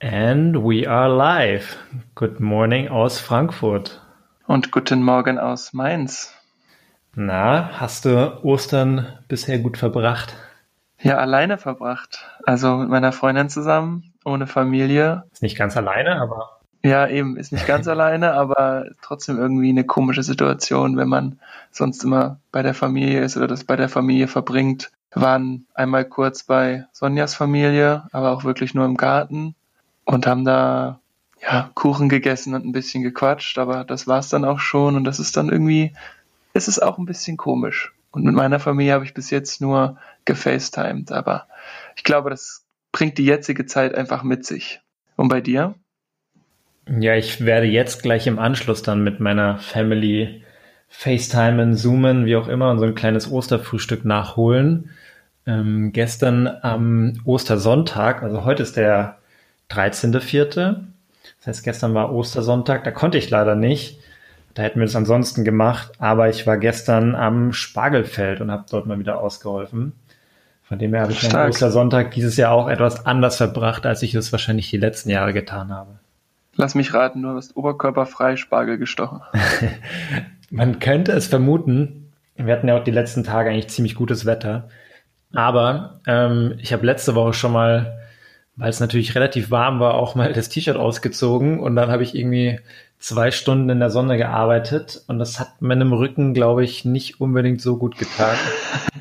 And we are live. Good morning aus Frankfurt. Und guten Morgen aus Mainz. Na, hast du Ostern bisher gut verbracht? Ja, alleine verbracht. Also mit meiner Freundin zusammen, ohne Familie. Ist nicht ganz alleine, aber. Ja, eben, ist nicht ganz alleine, aber trotzdem irgendwie eine komische Situation, wenn man sonst immer bei der Familie ist oder das bei der Familie verbringt. Wir waren einmal kurz bei Sonjas Familie, aber auch wirklich nur im Garten und haben da ja Kuchen gegessen und ein bisschen gequatscht, aber das war's dann auch schon und das ist dann irgendwie, es ist auch ein bisschen komisch. Und mit meiner Familie habe ich bis jetzt nur gefacetimed, aber ich glaube, das bringt die jetzige Zeit einfach mit sich. Und bei dir? Ja, ich werde jetzt gleich im Anschluss dann mit meiner Family FaceTimen, Zoomen, wie auch immer, und so ein kleines Osterfrühstück nachholen. Ähm, gestern am Ostersonntag, also heute ist der 13.04. Das heißt, gestern war Ostersonntag, da konnte ich leider nicht. Da hätten wir es ansonsten gemacht, aber ich war gestern am Spargelfeld und habe dort mal wieder ausgeholfen. Von dem her habe ich meinen Ostersonntag dieses Jahr auch etwas anders verbracht, als ich es wahrscheinlich die letzten Jahre getan habe. Lass mich raten, du hast oberkörperfrei Spargel gestochen. Man könnte es vermuten. Wir hatten ja auch die letzten Tage eigentlich ziemlich gutes Wetter. Aber ähm, ich habe letzte Woche schon mal weil es natürlich relativ warm war, auch mal das T-Shirt ausgezogen und dann habe ich irgendwie zwei Stunden in der Sonne gearbeitet und das hat meinem Rücken, glaube ich, nicht unbedingt so gut getan.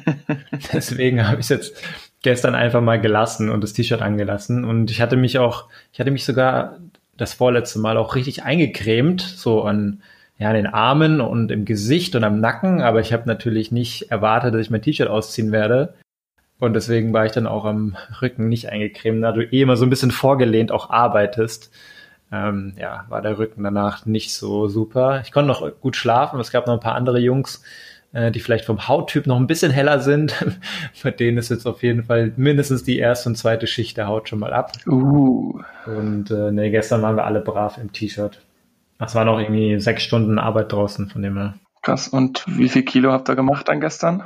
Deswegen habe ich es jetzt gestern einfach mal gelassen und das T-Shirt angelassen und ich hatte mich auch, ich hatte mich sogar das vorletzte Mal auch richtig eingecremt, so an ja, an den Armen und im Gesicht und am Nacken, aber ich habe natürlich nicht erwartet, dass ich mein T-Shirt ausziehen werde. Und deswegen war ich dann auch am Rücken nicht eingecremt, da du eh immer so ein bisschen vorgelehnt auch arbeitest. Ähm, ja, war der Rücken danach nicht so super. Ich konnte noch gut schlafen. Es gab noch ein paar andere Jungs, äh, die vielleicht vom Hauttyp noch ein bisschen heller sind. Bei denen ist jetzt auf jeden Fall mindestens die erste und zweite Schicht der Haut schon mal ab. Uh. Und äh, nee, gestern waren wir alle brav im T-Shirt. Das war noch irgendwie sechs Stunden Arbeit draußen von dem her. Krass. Und wie viel Kilo habt ihr gemacht dann gestern?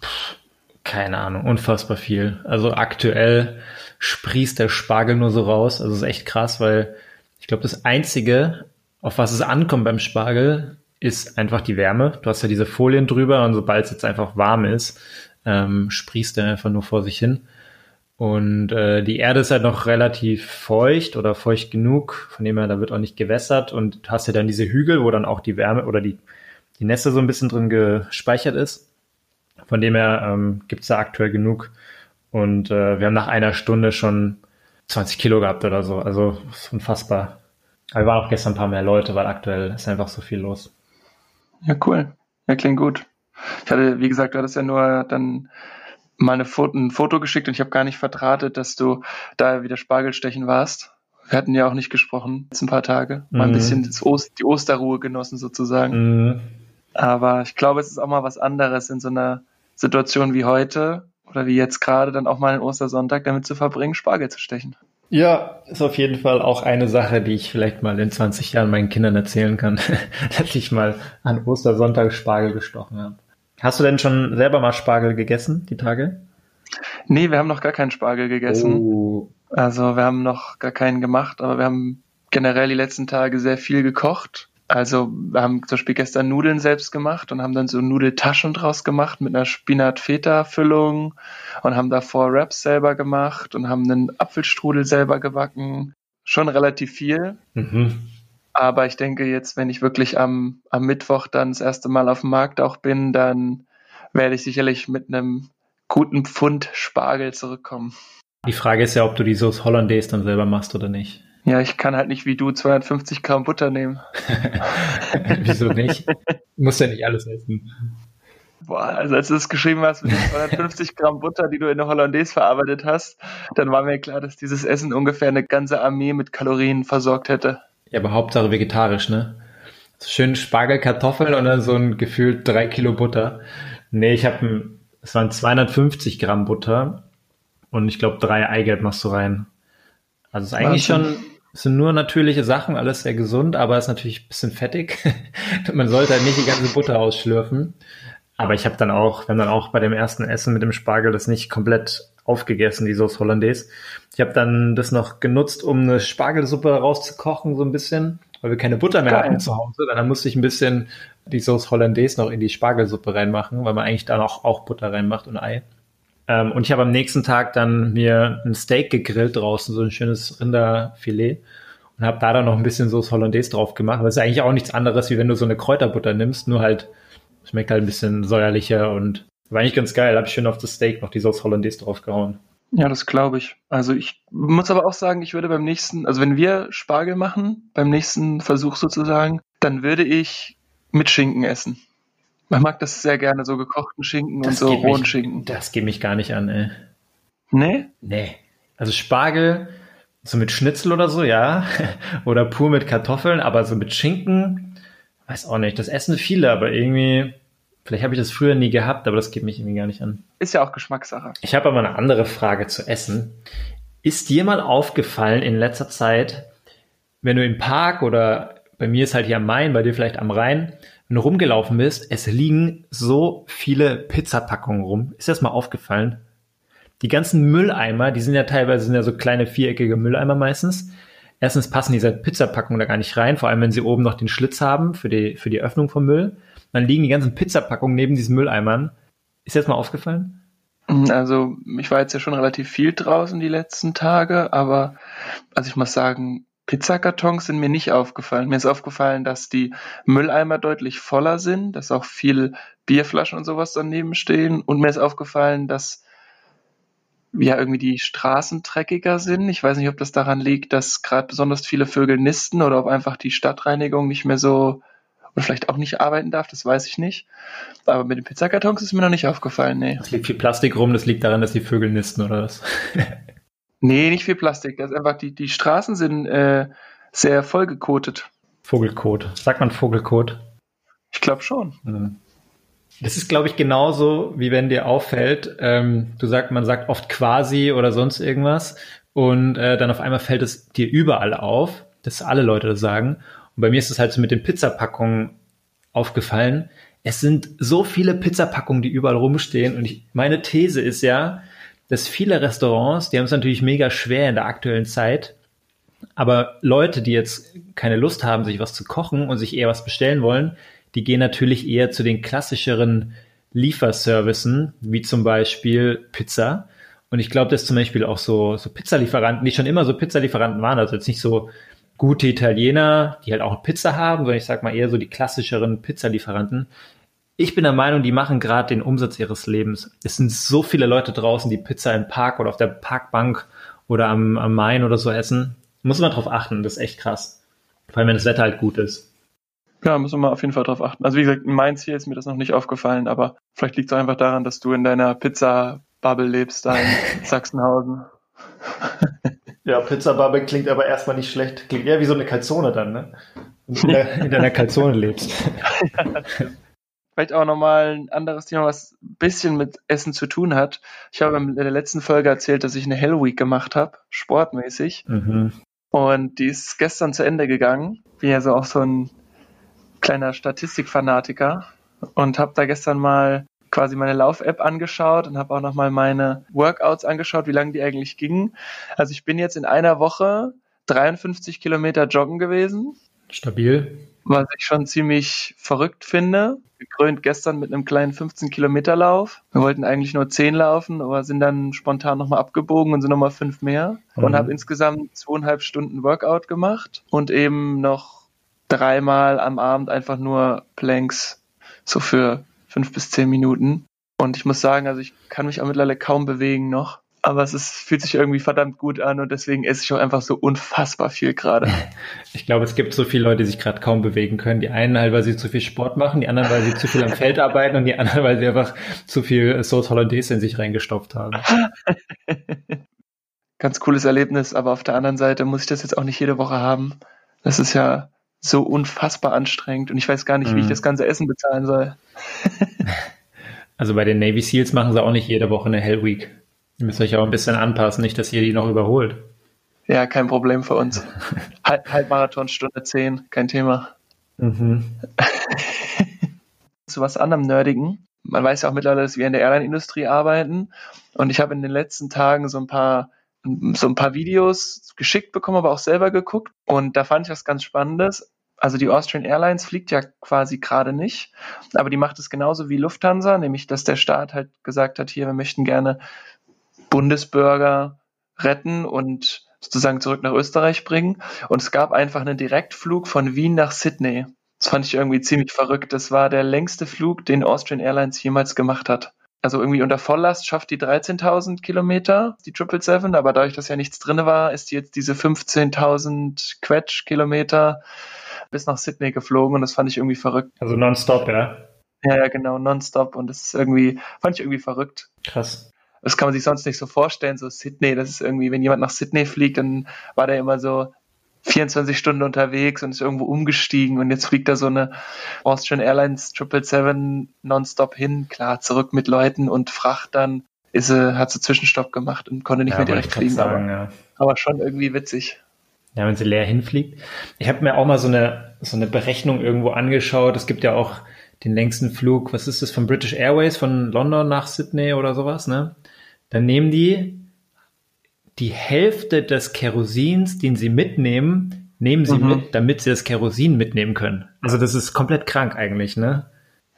Puh keine Ahnung, unfassbar viel. Also aktuell sprießt der Spargel nur so raus. Also ist echt krass, weil ich glaube, das Einzige, auf was es ankommt beim Spargel, ist einfach die Wärme. Du hast ja diese Folien drüber und sobald es jetzt einfach warm ist, ähm, sprießt er einfach nur vor sich hin. Und äh, die Erde ist halt noch relativ feucht oder feucht genug, von dem her, da wird auch nicht gewässert und hast ja dann diese Hügel, wo dann auch die Wärme oder die, die Nässe so ein bisschen drin gespeichert ist. Von dem her ähm, gibt es da aktuell genug. Und äh, wir haben nach einer Stunde schon 20 Kilo gehabt oder so. Also ist unfassbar. Aber wir waren auch gestern ein paar mehr Leute, weil aktuell ist einfach so viel los. Ja, cool. Ja, klingt gut. Ich hatte, wie gesagt, du hattest ja nur dann mal eine Foto, ein Foto geschickt und ich habe gar nicht verdrahtet, dass du da wieder Spargelstechen warst. Wir hatten ja auch nicht gesprochen, jetzt ein paar Tage. Mal ein mhm. bisschen Ost, die Osterruhe genossen sozusagen. Mhm. Aber ich glaube, es ist auch mal was anderes in so einer Situation wie heute oder wie jetzt gerade dann auch mal einen Ostersonntag damit zu verbringen, Spargel zu stechen. Ja, ist auf jeden Fall auch eine Sache, die ich vielleicht mal in 20 Jahren meinen Kindern erzählen kann, dass ich mal an Ostersonntag Spargel gestochen habe. Hast du denn schon selber mal Spargel gegessen, die Tage? Nee, wir haben noch gar keinen Spargel gegessen. Oh. Also wir haben noch gar keinen gemacht, aber wir haben generell die letzten Tage sehr viel gekocht also wir haben zum Beispiel gestern Nudeln selbst gemacht und haben dann so Nudeltaschen draus gemacht mit einer Spinat-Feta-Füllung und haben davor Wraps selber gemacht und haben einen Apfelstrudel selber gebacken. Schon relativ viel. Mhm. Aber ich denke jetzt, wenn ich wirklich am, am Mittwoch dann das erste Mal auf dem Markt auch bin, dann werde ich sicherlich mit einem guten Pfund Spargel zurückkommen. Die Frage ist ja, ob du die Sauce Hollandaise dann selber machst oder nicht. Ja, ich kann halt nicht wie du 250 Gramm Butter nehmen. Wieso nicht? Du musst ja nicht alles essen. Boah, also als du es geschrieben hast mit den 250 Gramm Butter, die du in der Hollandaise verarbeitet hast, dann war mir klar, dass dieses Essen ungefähr eine ganze Armee mit Kalorien versorgt hätte. Ja, aber Hauptsache vegetarisch, ne? Schön Spargel, Kartoffeln und dann so ein gefühlt drei Kilo Butter. Nee, ich habe, es waren 250 Gramm Butter und ich glaube drei Eigelb machst du rein. Also es ist eigentlich Wahnsinn. schon es sind nur natürliche Sachen, alles sehr gesund, aber ist natürlich ein bisschen fettig. Man sollte halt nicht die ganze Butter ausschlürfen. Aber ich habe dann auch, wir haben dann auch bei dem ersten Essen mit dem Spargel das nicht komplett aufgegessen, die Sauce Hollandaise. Ich habe dann das noch genutzt, um eine Spargelsuppe rauszukochen, so ein bisschen, weil wir keine Butter mehr Geil. hatten zu Hause. Dann musste ich ein bisschen die Sauce Hollandaise noch in die Spargelsuppe reinmachen, weil man eigentlich da noch auch Butter reinmacht und Ei. Ähm, und ich habe am nächsten Tag dann mir ein Steak gegrillt draußen, so ein schönes Rinderfilet und habe da dann noch ein bisschen Sauce Hollandaise drauf gemacht. Das ist eigentlich auch nichts anderes, wie wenn du so eine Kräuterbutter nimmst, nur halt schmeckt halt ein bisschen säuerlicher und war eigentlich ganz geil. Habe ich schön auf das Steak noch die Sauce Hollandaise draufgehauen. Ja, das glaube ich. Also ich muss aber auch sagen, ich würde beim nächsten, also wenn wir Spargel machen, beim nächsten Versuch sozusagen, dann würde ich mit Schinken essen. Man mag das sehr gerne, so gekochten Schinken das und so rohen mich, Schinken. Das geht mich gar nicht an, ey. Nee? Nee. Also Spargel, so mit Schnitzel oder so, ja. oder pur mit Kartoffeln, aber so mit Schinken, weiß auch nicht. Das essen viele, aber irgendwie, vielleicht habe ich das früher nie gehabt, aber das geht mich irgendwie gar nicht an. Ist ja auch Geschmackssache. Ich habe aber eine andere Frage zu Essen. Ist dir mal aufgefallen in letzter Zeit, wenn du im Park oder bei mir ist halt hier am Main, bei dir vielleicht am Rhein, du rumgelaufen bist, es liegen so viele Pizzapackungen rum. Ist das mal aufgefallen? Die ganzen Mülleimer, die sind ja teilweise sind ja so kleine viereckige Mülleimer meistens. Erstens passen diese Pizzapackungen da gar nicht rein, vor allem wenn sie oben noch den Schlitz haben für die, für die Öffnung vom Müll. Dann liegen die ganzen Pizzapackungen neben diesen Mülleimern. Ist das mal aufgefallen? Also, ich war jetzt ja schon relativ viel draußen die letzten Tage, aber also ich muss sagen, Pizzakartons sind mir nicht aufgefallen. Mir ist aufgefallen, dass die Mülleimer deutlich voller sind, dass auch viel Bierflaschen und sowas daneben stehen. Und mir ist aufgefallen, dass ja irgendwie die Straßen dreckiger sind. Ich weiß nicht, ob das daran liegt, dass gerade besonders viele Vögel nisten oder ob einfach die Stadtreinigung nicht mehr so oder vielleicht auch nicht arbeiten darf, das weiß ich nicht. Aber mit den Pizzakartons ist mir noch nicht aufgefallen, nee. Es liegt viel Plastik rum, das liegt daran, dass die Vögel nisten oder was? Nee, nicht viel Plastik. Das ist einfach, die, die Straßen sind äh, sehr vollgekotet. Vogelkot. Sagt man Vogelkot? Ich glaube schon. Mhm. Das ist, glaube ich, genauso, wie wenn dir auffällt, ähm, du sagst, man sagt oft quasi oder sonst irgendwas und äh, dann auf einmal fällt es dir überall auf, dass alle Leute das sagen. Und bei mir ist es halt so mit den Pizzapackungen aufgefallen. Es sind so viele Pizzapackungen, die überall rumstehen und ich, meine These ist ja, dass viele Restaurants, die haben es natürlich mega schwer in der aktuellen Zeit, aber Leute, die jetzt keine Lust haben, sich was zu kochen und sich eher was bestellen wollen, die gehen natürlich eher zu den klassischeren Lieferservicen, wie zum Beispiel Pizza. Und ich glaube, dass zum Beispiel auch so, so Pizzalieferanten, die schon immer so Pizzalieferanten waren, also jetzt nicht so gute Italiener, die halt auch Pizza haben, sondern ich sag mal eher so die klassischeren Pizzalieferanten, ich bin der Meinung, die machen gerade den Umsatz ihres Lebens. Es sind so viele Leute draußen, die Pizza im Park oder auf der Parkbank oder am, am Main oder so essen. Muss man drauf achten, das ist echt krass. Vor allem, wenn das Wetter halt gut ist. Ja, muss man auf jeden Fall drauf achten. Also wie gesagt, in Mainz hier ist mir das noch nicht aufgefallen, aber vielleicht liegt es einfach daran, dass du in deiner Pizza-Bubble lebst, da in Sachsenhausen. ja, Pizza-Bubble klingt aber erstmal nicht schlecht. Klingt eher wie so eine Kalzone dann, ne? In, der, in deiner Kalzone lebst. ja, Vielleicht auch nochmal ein anderes Thema, was ein bisschen mit Essen zu tun hat. Ich habe in der letzten Folge erzählt, dass ich eine Hell Week gemacht habe, sportmäßig. Mhm. Und die ist gestern zu Ende gegangen. Bin ja so auch so ein kleiner Statistikfanatiker und habe da gestern mal quasi meine Lauf-App angeschaut und habe auch nochmal meine Workouts angeschaut, wie lange die eigentlich gingen. Also ich bin jetzt in einer Woche 53 Kilometer joggen gewesen. Stabil. Was ich schon ziemlich verrückt finde gekrönt gestern mit einem kleinen 15-Kilometer-Lauf. Wir wollten eigentlich nur 10 laufen, aber sind dann spontan nochmal abgebogen und sind nochmal 5 mehr. Mhm. Und habe insgesamt zweieinhalb Stunden Workout gemacht und eben noch dreimal am Abend einfach nur Planks, so für 5 bis 10 Minuten. Und ich muss sagen, also ich kann mich auch mittlerweile kaum bewegen noch aber es ist, fühlt sich irgendwie verdammt gut an und deswegen esse ich auch einfach so unfassbar viel gerade. Ich glaube, es gibt so viele Leute, die sich gerade kaum bewegen können. Die einen halt, weil sie zu viel Sport machen, die anderen, weil sie zu viel am Feld arbeiten und die anderen, weil sie einfach zu viel Sauce Hollandaise in sich reingestopft haben. Ganz cooles Erlebnis, aber auf der anderen Seite muss ich das jetzt auch nicht jede Woche haben. Das ist ja so unfassbar anstrengend und ich weiß gar nicht, mm. wie ich mhm. das ganze Essen bezahlen soll. also bei den Navy Seals machen sie auch nicht jede Woche eine Hell Week. Ihr müsst euch auch ein bisschen anpassen, nicht, dass ihr die noch überholt. Ja, kein Problem für uns. Halbmarathon, Stunde 10, kein Thema. Mhm. Zu was anderem Nerdigen. man weiß ja auch mittlerweile, dass wir in der Airline-Industrie arbeiten. Und ich habe in den letzten Tagen so ein paar so ein paar Videos geschickt bekommen, aber auch selber geguckt. Und da fand ich was ganz Spannendes. Also die Austrian Airlines fliegt ja quasi gerade nicht, aber die macht es genauso wie Lufthansa, nämlich dass der Staat halt gesagt hat, hier, wir möchten gerne Bundesbürger retten und sozusagen zurück nach Österreich bringen. Und es gab einfach einen Direktflug von Wien nach Sydney. Das fand ich irgendwie ziemlich verrückt. Das war der längste Flug, den Austrian Airlines jemals gemacht hat. Also irgendwie unter Volllast schafft die 13.000 Kilometer, die 777, aber dadurch, dass ja nichts drin war, ist die jetzt diese 15.000 Quetsch-Kilometer bis nach Sydney geflogen und das fand ich irgendwie verrückt. Also nonstop, ja? Ja, ja, genau, nonstop und das ist irgendwie, fand ich irgendwie verrückt. Krass. Das kann man sich sonst nicht so vorstellen, so Sydney, das ist irgendwie, wenn jemand nach Sydney fliegt, dann war der immer so 24 Stunden unterwegs und ist irgendwo umgestiegen und jetzt fliegt da so eine Austrian Airlines 777 nonstop hin, klar, zurück mit Leuten und Fracht dann ist hat sie Zwischenstopp gemacht und konnte nicht ja, mehr direkt fliegen. Sagen, aber, ja. aber schon irgendwie witzig. Ja, wenn sie leer hinfliegt. Ich habe mir auch mal so eine, so eine Berechnung irgendwo angeschaut. Es gibt ja auch den längsten Flug, was ist das, von British Airways von London nach Sydney oder sowas, ne? Dann nehmen die die Hälfte des Kerosins, den sie mitnehmen, nehmen sie mhm. mit, damit sie das Kerosin mitnehmen können. Also das ist komplett krank eigentlich, ne?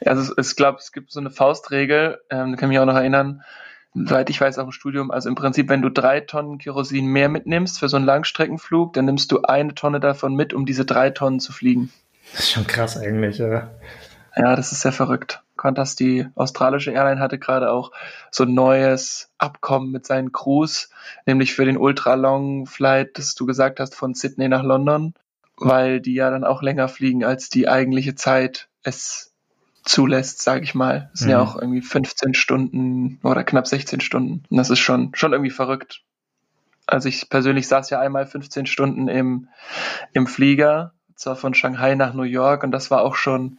Ja, also ich glaube, es gibt so eine Faustregel, ähm, da kann ich mich auch noch erinnern, soweit ich weiß, auch im Studium, also im Prinzip, wenn du drei Tonnen Kerosin mehr mitnimmst für so einen Langstreckenflug, dann nimmst du eine Tonne davon mit, um diese drei Tonnen zu fliegen. Das ist schon krass eigentlich, ja. Ja, das ist sehr verrückt. Qantas, die australische Airline, hatte gerade auch so ein neues Abkommen mit seinen Crews, nämlich für den Ultra-Long-Flight, das du gesagt hast, von Sydney nach London, weil die ja dann auch länger fliegen, als die eigentliche Zeit es zulässt, sage ich mal. Es sind mhm. ja auch irgendwie 15 Stunden oder knapp 16 Stunden. Und das ist schon, schon irgendwie verrückt. Also ich persönlich saß ja einmal 15 Stunden im, im Flieger, zwar von Shanghai nach New York und das war auch schon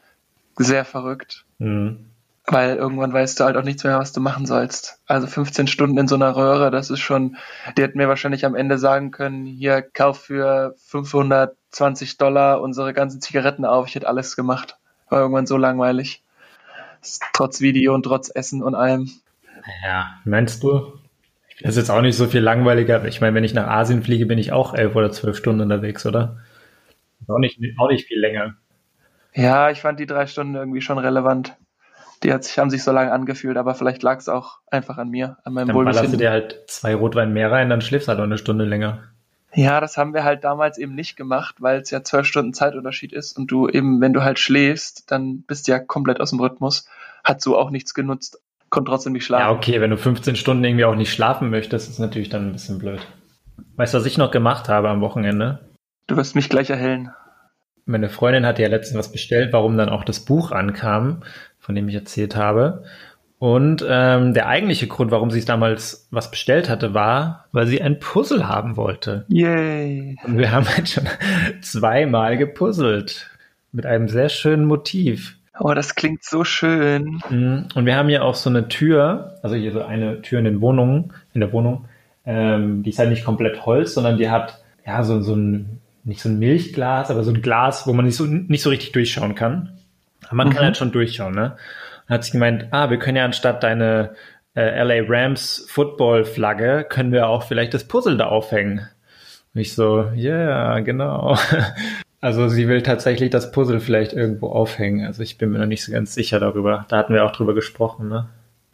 sehr verrückt. Mhm. Weil irgendwann weißt du halt auch nichts mehr, was du machen sollst. Also 15 Stunden in so einer Röhre, das ist schon, die hätten mir wahrscheinlich am Ende sagen können, hier, kauf für 520 Dollar unsere ganzen Zigaretten auf. Ich hätte alles gemacht. War irgendwann so langweilig. Trotz Video und trotz Essen und allem. Ja, meinst du? Das ist jetzt auch nicht so viel langweiliger. Ich meine, wenn ich nach Asien fliege, bin ich auch elf oder zwölf Stunden unterwegs, oder? Auch nicht, auch nicht viel länger. Ja, ich fand die drei Stunden irgendwie schon relevant. Die hat sich, haben sich so lange angefühlt, aber vielleicht lag es auch einfach an mir, an meinem dann Wohlbefinden. Dann du dir halt zwei Rotwein mehr rein, dann schläfst du halt auch eine Stunde länger. Ja, das haben wir halt damals eben nicht gemacht, weil es ja zwölf Stunden Zeitunterschied ist und du eben, wenn du halt schläfst, dann bist du ja komplett aus dem Rhythmus. Hat so auch nichts genutzt, konnte trotzdem nicht schlafen. Ja, okay, wenn du 15 Stunden irgendwie auch nicht schlafen möchtest, ist natürlich dann ein bisschen blöd. Weißt du, was ich noch gemacht habe am Wochenende? Du wirst mich gleich erhellen meine Freundin hatte ja letztens was bestellt, warum dann auch das Buch ankam, von dem ich erzählt habe. Und ähm, der eigentliche Grund, warum sie es damals was bestellt hatte, war, weil sie ein Puzzle haben wollte. Yay! Und wir haben halt schon zweimal gepuzzelt. Mit einem sehr schönen Motiv. Oh, das klingt so schön. Mhm. Und wir haben hier auch so eine Tür, also hier so eine Tür in den Wohnungen, in der Wohnung, ähm, die ist halt nicht komplett Holz, sondern die hat ja so, so ein nicht so ein Milchglas, aber so ein Glas, wo man nicht so, nicht so richtig durchschauen kann. Aber man mhm. kann halt schon durchschauen, ne? Dann hat sie gemeint, ah, wir können ja anstatt deine äh, LA Rams Football Flagge, können wir auch vielleicht das Puzzle da aufhängen. Und ich so, ja, yeah, genau. Also sie will tatsächlich das Puzzle vielleicht irgendwo aufhängen. Also ich bin mir noch nicht so ganz sicher darüber. Da hatten wir auch drüber gesprochen, ne?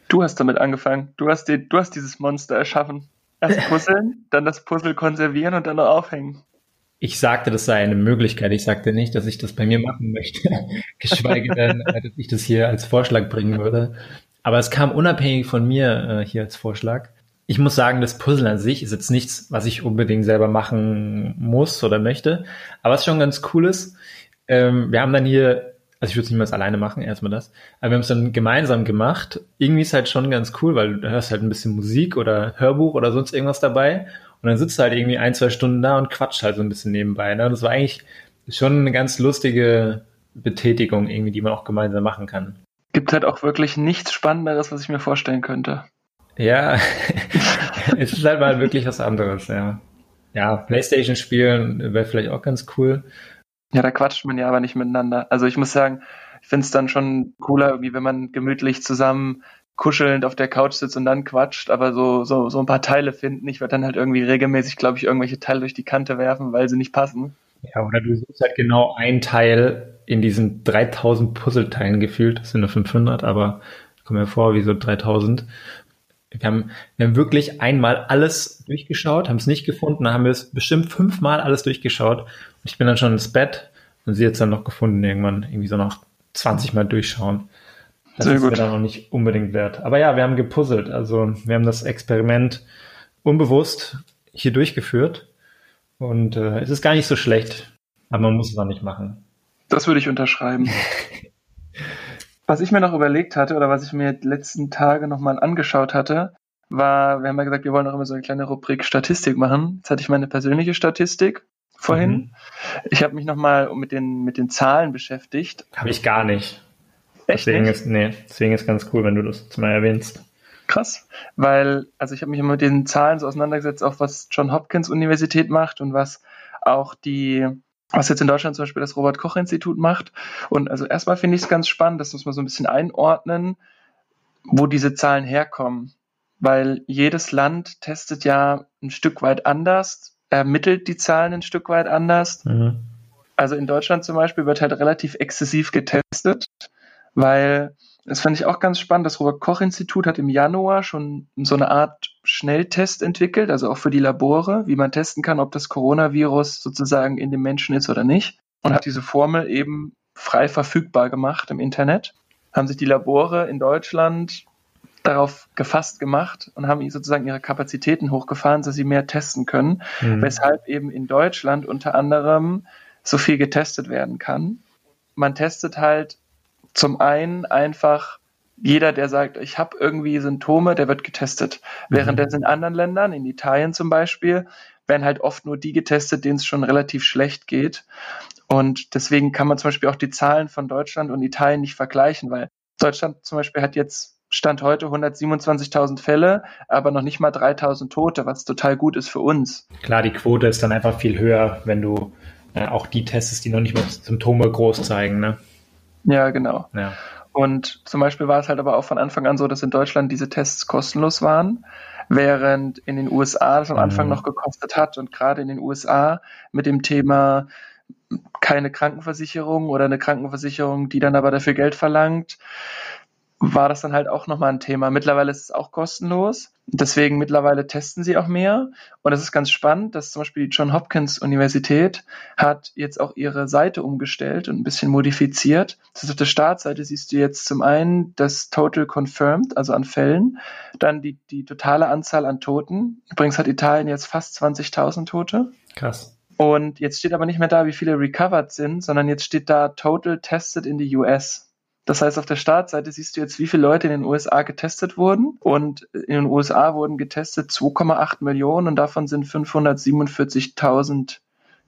Du hast damit angefangen. Du hast, die, du hast dieses Monster erschaffen. Erst puzzeln, dann das Puzzle konservieren und dann noch aufhängen. Ich sagte, das sei eine Möglichkeit. Ich sagte nicht, dass ich das bei mir machen möchte. Geschweige denn, äh, dass ich das hier als Vorschlag bringen würde. Aber es kam unabhängig von mir äh, hier als Vorschlag. Ich muss sagen, das Puzzle an sich ist jetzt nichts, was ich unbedingt selber machen muss oder möchte. Aber was schon ganz cool ist, ähm, wir haben dann hier, also ich würde es niemals alleine machen, erstmal das, aber wir haben es dann gemeinsam gemacht. Irgendwie ist halt schon ganz cool, weil du hörst halt ein bisschen Musik oder Hörbuch oder sonst irgendwas dabei und dann sitzt du halt irgendwie ein, zwei Stunden da und quatscht halt so ein bisschen nebenbei. Ne? Das war eigentlich schon eine ganz lustige Betätigung irgendwie, die man auch gemeinsam machen kann. Gibt halt auch wirklich nichts Spannenderes, was ich mir vorstellen könnte. Ja, es ist halt mal wirklich was anderes, ja. Ja, Playstation spielen wäre vielleicht auch ganz cool. Ja, da quatscht man ja aber nicht miteinander. Also ich muss sagen, Ich finde es dann schon cooler, irgendwie, wenn man gemütlich zusammen kuschelnd auf der Couch sitzt und dann quatscht, aber so, so, so ein paar Teile finden. Ich werde dann halt irgendwie regelmäßig, glaube ich, irgendwelche Teile durch die Kante werfen, weil sie nicht passen. Ja, oder du suchst halt genau ein Teil in diesen 3000 Puzzleteilen gefühlt. Das sind nur 500, aber kommen mir vor wie so 3000. Wir haben, wir haben wirklich einmal alles durchgeschaut, haben es nicht gefunden, dann haben wir es bestimmt fünfmal alles durchgeschaut. Und ich bin dann schon ins Bett und sie jetzt dann noch gefunden irgendwann, irgendwie so nach 20 Mal durchschauen. Das Sehr ist gut. mir dann noch nicht unbedingt wert. Aber ja, wir haben gepuzzelt. Also wir haben das Experiment unbewusst hier durchgeführt. Und äh, es ist gar nicht so schlecht. Aber man muss es auch nicht machen. Das würde ich unterschreiben. was ich mir noch überlegt hatte oder was ich mir die letzten Tage nochmal angeschaut hatte, war, wir haben ja gesagt, wir wollen auch immer so eine kleine Rubrik Statistik machen. Jetzt hatte ich meine persönliche Statistik vorhin. Mhm. Ich habe mich nochmal mit den, mit den Zahlen beschäftigt. Habe ich gar nicht. Echt deswegen nicht? ist, nee, deswegen ist ganz cool, wenn du das mal erwähnst. Krass, weil, also ich habe mich immer mit den Zahlen so auseinandergesetzt, auch was John Hopkins Universität macht und was auch die, was jetzt in Deutschland zum Beispiel das Robert Koch Institut macht. Und also erstmal finde ich es ganz spannend, das muss man so ein bisschen einordnen, wo diese Zahlen herkommen. Weil jedes Land testet ja ein Stück weit anders, ermittelt die Zahlen ein Stück weit anders. Mhm. Also in Deutschland zum Beispiel wird halt relativ exzessiv getestet weil das fand ich auch ganz spannend. Das Robert-Koch-Institut hat im Januar schon so eine Art Schnelltest entwickelt, also auch für die Labore, wie man testen kann, ob das Coronavirus sozusagen in dem Menschen ist oder nicht. Und hat diese Formel eben frei verfügbar gemacht im Internet. Haben sich die Labore in Deutschland darauf gefasst gemacht und haben sozusagen ihre Kapazitäten hochgefahren, dass sie mehr testen können, mhm. weshalb eben in Deutschland unter anderem so viel getestet werden kann. Man testet halt zum einen einfach jeder, der sagt, ich habe irgendwie Symptome, der wird getestet. Mhm. Während es in anderen Ländern, in Italien zum Beispiel, werden halt oft nur die getestet, denen es schon relativ schlecht geht. Und deswegen kann man zum Beispiel auch die Zahlen von Deutschland und Italien nicht vergleichen, weil Deutschland zum Beispiel hat jetzt Stand heute 127.000 Fälle, aber noch nicht mal 3.000 Tote, was total gut ist für uns. Klar, die Quote ist dann einfach viel höher, wenn du äh, auch die testest, die noch nicht mal Symptome groß zeigen. Ne? Ja, genau. Ja. Und zum Beispiel war es halt aber auch von Anfang an so, dass in Deutschland diese Tests kostenlos waren, während in den USA das am Anfang mhm. noch gekostet hat und gerade in den USA mit dem Thema keine Krankenversicherung oder eine Krankenversicherung, die dann aber dafür Geld verlangt, war das dann halt auch nochmal ein Thema. Mittlerweile ist es auch kostenlos. Deswegen mittlerweile testen sie auch mehr. Und es ist ganz spannend, dass zum Beispiel die John Hopkins Universität hat jetzt auch ihre Seite umgestellt und ein bisschen modifiziert. Das ist auf der Startseite siehst du jetzt zum einen das Total Confirmed, also an Fällen, dann die, die totale Anzahl an Toten. Übrigens hat Italien jetzt fast 20.000 Tote. Krass. Und jetzt steht aber nicht mehr da, wie viele recovered sind, sondern jetzt steht da Total Tested in the US. Das heißt, auf der Startseite siehst du jetzt, wie viele Leute in den USA getestet wurden. Und in den USA wurden getestet 2,8 Millionen und davon sind 547.000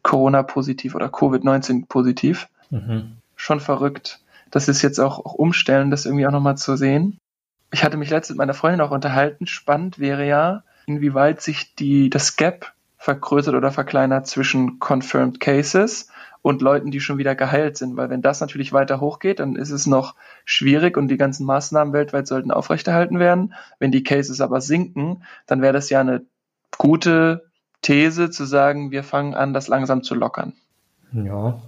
Corona-positiv oder Covid-19-positiv. Mhm. Schon verrückt. Das ist jetzt auch, auch umstellen, das irgendwie auch nochmal zu sehen. Ich hatte mich letztens mit meiner Freundin auch unterhalten. Spannend wäre ja, inwieweit sich die, das Gap vergrößert oder verkleinert zwischen Confirmed Cases und Leuten, die schon wieder geheilt sind. Weil wenn das natürlich weiter hochgeht, dann ist es noch schwierig und die ganzen Maßnahmen weltweit sollten aufrechterhalten werden. Wenn die Cases aber sinken, dann wäre das ja eine gute These zu sagen, wir fangen an, das langsam zu lockern. Ja.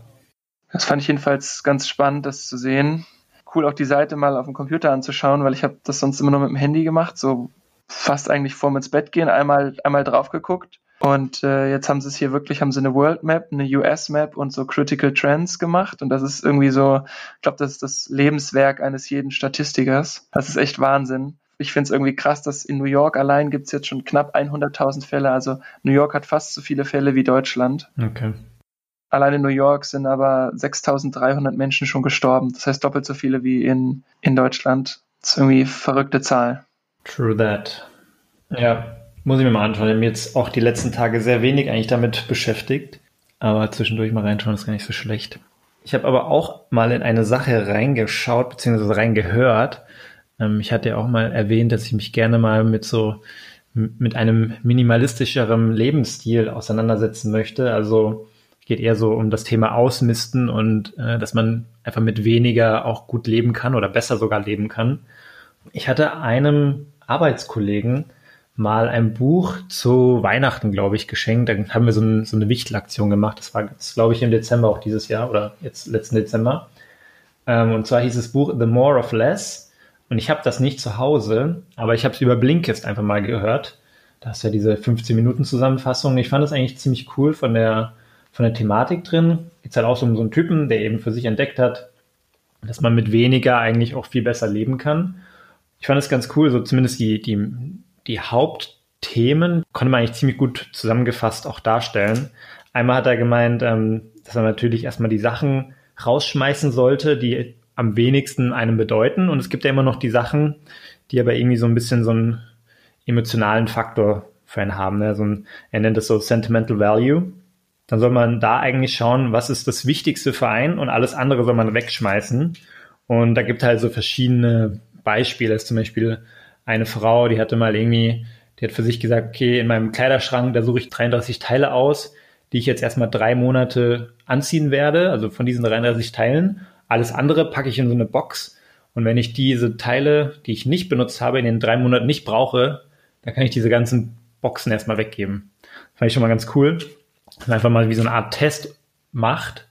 Das fand ich jedenfalls ganz spannend, das zu sehen. Cool, auch die Seite mal auf dem Computer anzuschauen, weil ich habe das sonst immer nur mit dem Handy gemacht, so fast eigentlich vorm ins Bett gehen, einmal, einmal drauf geguckt und äh, jetzt haben sie es hier wirklich, haben sie eine World Map, eine US Map und so Critical Trends gemacht. Und das ist irgendwie so, ich glaube, das ist das Lebenswerk eines jeden Statistikers. Das ist echt Wahnsinn. Ich finde es irgendwie krass, dass in New York allein gibt es jetzt schon knapp 100.000 Fälle. Also New York hat fast so viele Fälle wie Deutschland. Okay. Allein in New York sind aber 6.300 Menschen schon gestorben. Das heißt doppelt so viele wie in, in Deutschland. Das ist irgendwie verrückte Zahl. True that. Ja, muss ich mir mal anschauen. Ich habe jetzt auch die letzten Tage sehr wenig eigentlich damit beschäftigt. Aber zwischendurch mal reinschauen ist gar nicht so schlecht. Ich habe aber auch mal in eine Sache reingeschaut, beziehungsweise reingehört. Ähm, ich hatte ja auch mal erwähnt, dass ich mich gerne mal mit so, mit einem minimalistischeren Lebensstil auseinandersetzen möchte. Also geht eher so um das Thema Ausmisten und äh, dass man einfach mit weniger auch gut leben kann oder besser sogar leben kann. Ich hatte einem Arbeitskollegen mal ein Buch zu Weihnachten, glaube ich, geschenkt. Da haben wir so, ein, so eine Wichtelaktion gemacht. Das war, glaube ich, im Dezember auch dieses Jahr oder jetzt letzten Dezember. Ähm, und zwar hieß das Buch The More of Less. Und ich habe das nicht zu Hause, aber ich habe es über Blinkist einfach mal gehört. Da ist ja diese 15 Minuten Zusammenfassung. Ich fand das eigentlich ziemlich cool von der von der Thematik drin. Geht halt auch so um so einen Typen, der eben für sich entdeckt hat, dass man mit weniger eigentlich auch viel besser leben kann. Ich fand es ganz cool, so zumindest die, die, die Hauptthemen konnte man eigentlich ziemlich gut zusammengefasst auch darstellen. Einmal hat er gemeint, ähm, dass man natürlich erstmal die Sachen rausschmeißen sollte, die am wenigsten einem bedeuten. Und es gibt ja immer noch die Sachen, die aber irgendwie so ein bisschen so einen emotionalen Faktor für einen haben. Ne? So ein, er nennt es so Sentimental Value dann soll man da eigentlich schauen, was ist das Wichtigste für einen und alles andere soll man wegschmeißen. Und da gibt halt so verschiedene Beispiele. Das ist zum Beispiel eine Frau, die hatte mal irgendwie, die hat für sich gesagt, okay, in meinem Kleiderschrank, da suche ich 33 Teile aus, die ich jetzt erstmal drei Monate anziehen werde, also von diesen 33 Teilen. Alles andere packe ich in so eine Box. Und wenn ich diese Teile, die ich nicht benutzt habe, in den drei Monaten nicht brauche, dann kann ich diese ganzen Boxen erstmal weggeben. Fand ich schon mal ganz cool einfach mal wie so eine Art Test macht,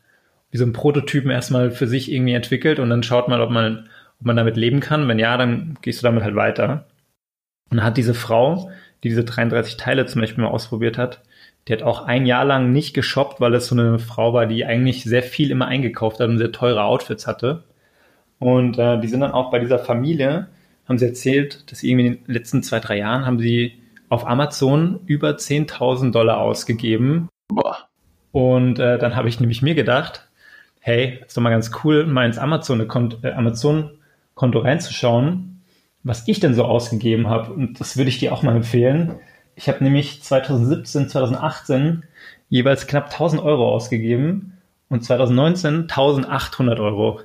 wie so ein Prototypen erstmal für sich irgendwie entwickelt und dann schaut man, ob man, ob man damit leben kann. Wenn ja, dann gehst du damit halt weiter. Und dann hat diese Frau, die diese 33 Teile zum Beispiel mal ausprobiert hat, die hat auch ein Jahr lang nicht geshoppt, weil es so eine Frau war, die eigentlich sehr viel immer eingekauft hat und sehr teure Outfits hatte. Und äh, die sind dann auch bei dieser Familie, haben sie erzählt, dass irgendwie in den letzten zwei, drei Jahren haben sie auf Amazon über 10.000 Dollar ausgegeben Boah. Und äh, dann habe ich nämlich mir gedacht, hey, ist doch mal ganz cool, mal ins Amazon-Konto äh, Amazon reinzuschauen, was ich denn so ausgegeben habe. Und das würde ich dir auch mal empfehlen. Ich habe nämlich 2017, 2018 jeweils knapp 1000 Euro ausgegeben und 2019 1800 Euro.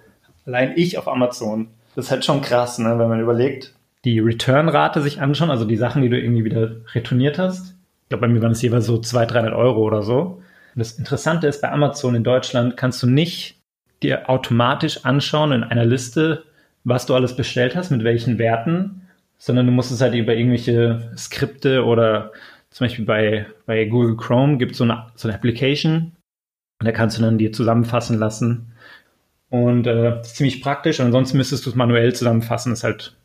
Allein ich auf Amazon. Das ist halt schon krass, ne, wenn man überlegt, die Return-Rate sich anschauen, also die Sachen, die du irgendwie wieder retourniert hast, glaube, bei mir waren es jeweils so 200, 300 Euro oder so. Und das Interessante ist, bei Amazon in Deutschland kannst du nicht dir automatisch anschauen in einer Liste, was du alles bestellt hast, mit welchen Werten, sondern du musst es halt über irgendwelche Skripte oder zum Beispiel bei, bei Google Chrome gibt so es so eine Application, da kannst du dann dir zusammenfassen lassen. Und äh, ziemlich praktisch. Und ansonsten müsstest du es manuell zusammenfassen. Das ist halt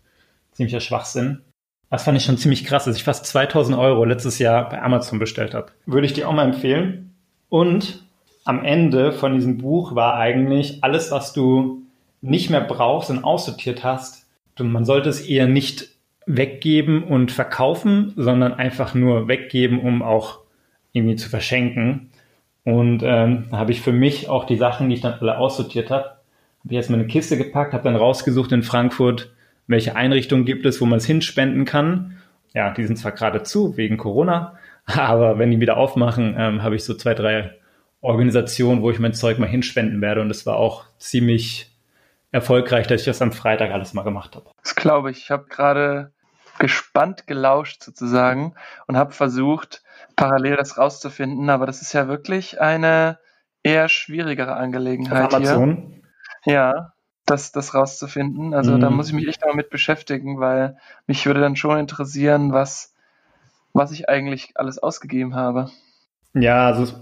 ziemlicher Schwachsinn. Das fand ich schon ziemlich krass, dass ich fast 2000 Euro letztes Jahr bei Amazon bestellt habe. Würde ich dir auch mal empfehlen. Und am Ende von diesem Buch war eigentlich alles, was du nicht mehr brauchst und aussortiert hast. Man sollte es eher nicht weggeben und verkaufen, sondern einfach nur weggeben, um auch irgendwie zu verschenken. Und ähm, da habe ich für mich auch die Sachen, die ich dann alle aussortiert habe, habe ich erstmal eine Kiste gepackt, habe dann rausgesucht in Frankfurt, welche Einrichtungen gibt es, wo man es hinspenden kann. Ja, die sind zwar gerade zu wegen Corona, aber wenn die wieder aufmachen, ähm, habe ich so zwei, drei Organisationen, wo ich mein Zeug mal hinspenden werde. Und es war auch ziemlich erfolgreich, dass ich das am Freitag alles mal gemacht habe. Das glaube ich. Ich habe gerade gespannt gelauscht sozusagen und habe versucht, parallel das rauszufinden. Aber das ist ja wirklich eine eher schwierigere Angelegenheit Auf Amazon? hier. Ja, das, das rauszufinden. Also mhm. da muss ich mich echt damit beschäftigen, weil mich würde dann schon interessieren, was, was ich eigentlich alles ausgegeben habe. Ja, also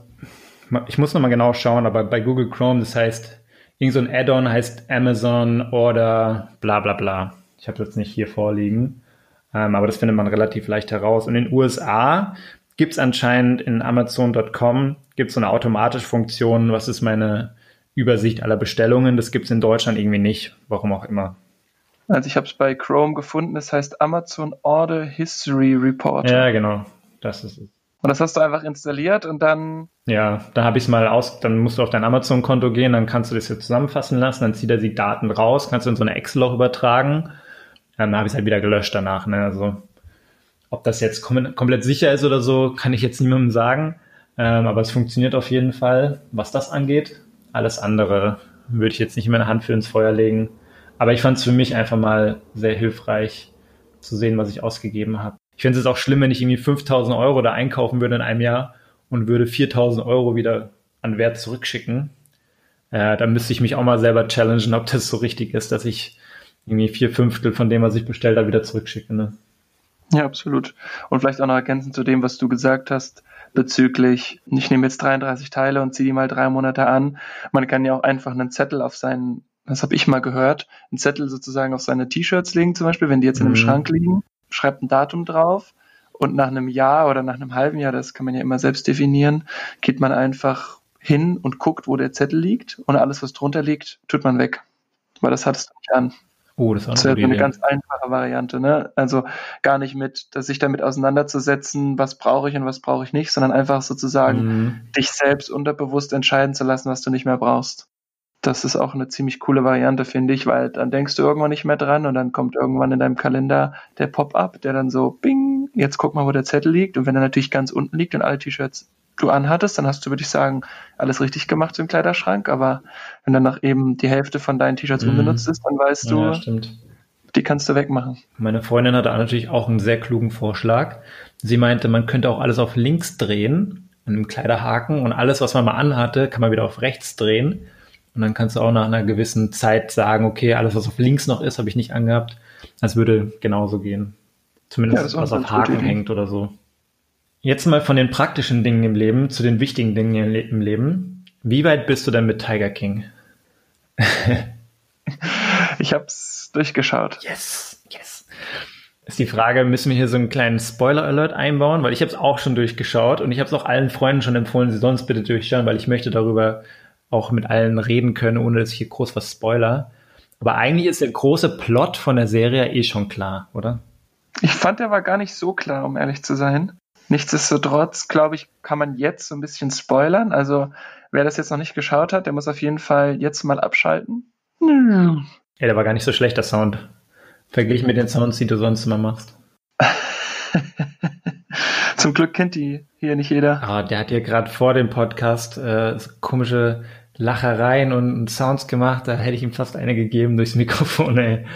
ich muss nochmal genau schauen, aber bei Google Chrome, das heißt, irgend so ein Add-on heißt Amazon oder bla bla bla. Ich habe jetzt nicht hier vorliegen, ähm, aber das findet man relativ leicht heraus. Und in den USA gibt es anscheinend in Amazon.com gibt es so eine automatische Funktion, was ist meine Übersicht aller Bestellungen. Das gibt es in Deutschland irgendwie nicht, warum auch immer. Also ich habe es bei Chrome gefunden, das heißt Amazon Order History Report. Ja, genau, das ist es. Und das hast du einfach installiert und dann. Ja, da habe ich es mal aus, dann musst du auf dein Amazon-Konto gehen, dann kannst du das hier zusammenfassen lassen, dann zieht er die Daten raus, kannst du in so eine Excel auch übertragen. Dann habe ich es halt wieder gelöscht danach. Ne? Also ob das jetzt kom komplett sicher ist oder so, kann ich jetzt niemandem sagen. Ähm, aber es funktioniert auf jeden Fall, was das angeht. Alles andere würde ich jetzt nicht in meine Hand für ins Feuer legen. Aber ich fand es für mich einfach mal sehr hilfreich zu sehen, was ich ausgegeben habe. Ich finde es auch schlimm, wenn ich irgendwie 5000 Euro da einkaufen würde in einem Jahr und würde 4000 Euro wieder an Wert zurückschicken. Äh, da müsste ich mich auch mal selber challengen, ob das so richtig ist, dass ich irgendwie vier Fünftel von dem, was ich bestellt habe, wieder zurückschicke. Ne? Ja, absolut. Und vielleicht auch noch ergänzend zu dem, was du gesagt hast, bezüglich, ich nehme jetzt 33 Teile und ziehe die mal drei Monate an. Man kann ja auch einfach einen Zettel auf seinen, das habe ich mal gehört, einen Zettel sozusagen auf seine T-Shirts legen, zum Beispiel, wenn die jetzt in einem mhm. Schrank liegen, schreibt ein Datum drauf und nach einem Jahr oder nach einem halben Jahr, das kann man ja immer selbst definieren, geht man einfach hin und guckt, wo der Zettel liegt und alles, was drunter liegt, tut man weg. Weil das hattest du nicht an. Oh, das, das wäre eine ganz einfache Variante, ne? Also gar nicht mit, sich damit auseinanderzusetzen, was brauche ich und was brauche ich nicht, sondern einfach sozusagen mhm. dich selbst unterbewusst entscheiden zu lassen, was du nicht mehr brauchst. Das ist auch eine ziemlich coole Variante, finde ich, weil dann denkst du irgendwann nicht mehr dran und dann kommt irgendwann in deinem Kalender der Pop-up, der dann so, bing, jetzt guck mal, wo der Zettel liegt. Und wenn er natürlich ganz unten liegt und alle T-Shirts du anhattest, dann hast du, würde ich sagen, alles richtig gemacht im Kleiderschrank. Aber wenn dann noch eben die Hälfte von deinen T-Shirts mhm. unbenutzt ist, dann weißt du, ja, die kannst du wegmachen. Meine Freundin hatte natürlich auch einen sehr klugen Vorschlag. Sie meinte, man könnte auch alles auf links drehen, an einem Kleiderhaken und alles, was man mal anhatte, kann man wieder auf rechts drehen. Und dann kannst du auch nach einer gewissen Zeit sagen, okay, alles, was auf links noch ist, habe ich nicht angehabt. Das würde genauso gehen. Zumindest ja, was auf Haken hängt oder so. Jetzt mal von den praktischen Dingen im Leben zu den wichtigen Dingen im Leben. Wie weit bist du denn mit Tiger King? ich hab's durchgeschaut. Yes, yes. Ist die Frage, müssen wir hier so einen kleinen Spoiler-Alert einbauen? Weil ich habe es auch schon durchgeschaut und ich habe es auch allen Freunden schon empfohlen, sie es bitte durchschauen, weil ich möchte darüber auch mit allen reden können, ohne dass ich hier groß was spoiler. Aber eigentlich ist der große Plot von der Serie eh schon klar, oder? Ich fand, der war gar nicht so klar, um ehrlich zu sein. Nichtsdestotrotz, glaube ich, kann man jetzt so ein bisschen spoilern. Also wer das jetzt noch nicht geschaut hat, der muss auf jeden Fall jetzt mal abschalten. Ja, der war gar nicht so schlecht, der Sound. Verglichen mit den Sounds, die du sonst immer machst. Zum Glück kennt die hier nicht jeder. Ah, der hat hier gerade vor dem Podcast äh, komische Lachereien und Sounds gemacht. Da hätte ich ihm fast eine gegeben durchs Mikrofon, ey.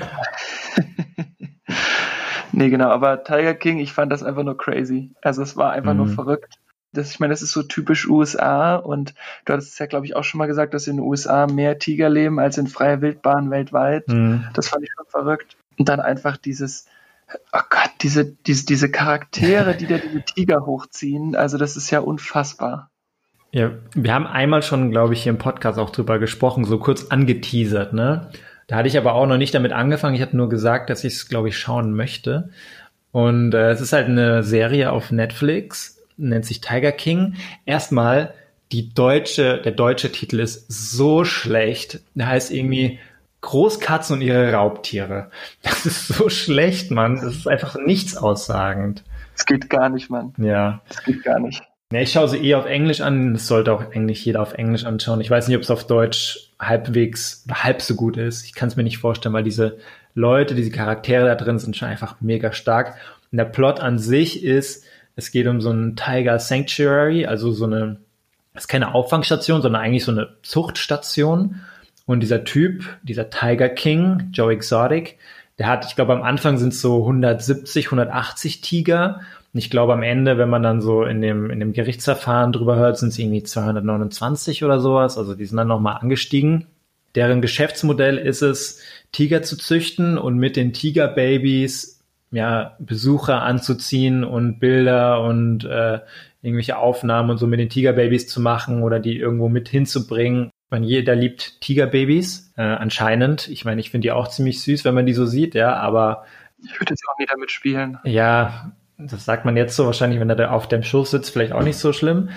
Nee, genau, aber Tiger King, ich fand das einfach nur crazy. Also es war einfach mhm. nur verrückt. Das, ich meine, das ist so typisch USA und du hattest es ja, glaube ich, auch schon mal gesagt, dass in den USA mehr Tiger leben als in freier Wildbahn weltweit. Mhm. Das fand ich schon verrückt. Und dann einfach dieses, oh Gott, diese, diese, diese Charaktere, die da diese Tiger hochziehen, also das ist ja unfassbar. Ja, wir haben einmal schon, glaube ich, hier im Podcast auch drüber gesprochen, so kurz angeteasert, ne? Da hatte ich aber auch noch nicht damit angefangen. Ich habe nur gesagt, dass ich es, glaube ich, schauen möchte. Und äh, es ist halt eine Serie auf Netflix, nennt sich Tiger King. Erstmal die deutsche, der deutsche Titel ist so schlecht. Der heißt irgendwie Großkatzen und ihre Raubtiere. Das ist so schlecht, Mann. Das ist einfach nichts aussagend. Es geht gar nicht, Mann. Ja. Es geht gar nicht. Ja, ich schaue sie eh auf Englisch an. Das sollte auch eigentlich jeder auf Englisch anschauen. Ich weiß nicht, ob es auf Deutsch halbwegs halb so gut ist. Ich kann es mir nicht vorstellen, weil diese Leute, diese Charaktere da drin sind schon einfach mega stark. Und der Plot an sich ist, es geht um so ein Tiger Sanctuary, also so eine, das ist keine Auffangstation, sondern eigentlich so eine Zuchtstation. Und dieser Typ, dieser Tiger King, Joe Exotic, der hat, ich glaube, am Anfang sind es so 170, 180 Tiger und ich glaube, am Ende, wenn man dann so in dem, in dem Gerichtsverfahren drüber hört, sind es irgendwie 229 oder sowas. Also die sind dann nochmal angestiegen. Deren Geschäftsmodell ist es, Tiger zu züchten und mit den Tigerbabys ja, Besucher anzuziehen und Bilder und äh, irgendwelche Aufnahmen und so mit den Tigerbabys zu machen oder die irgendwo mit hinzubringen. Meine, jeder liebt Tigerbabys, äh, anscheinend. Ich meine, ich finde die auch ziemlich süß, wenn man die so sieht, ja, aber ich würde jetzt auch nie damit spielen. Ja, das sagt man jetzt so wahrscheinlich, wenn er da auf dem Schoß sitzt, vielleicht auch nicht so schlimm.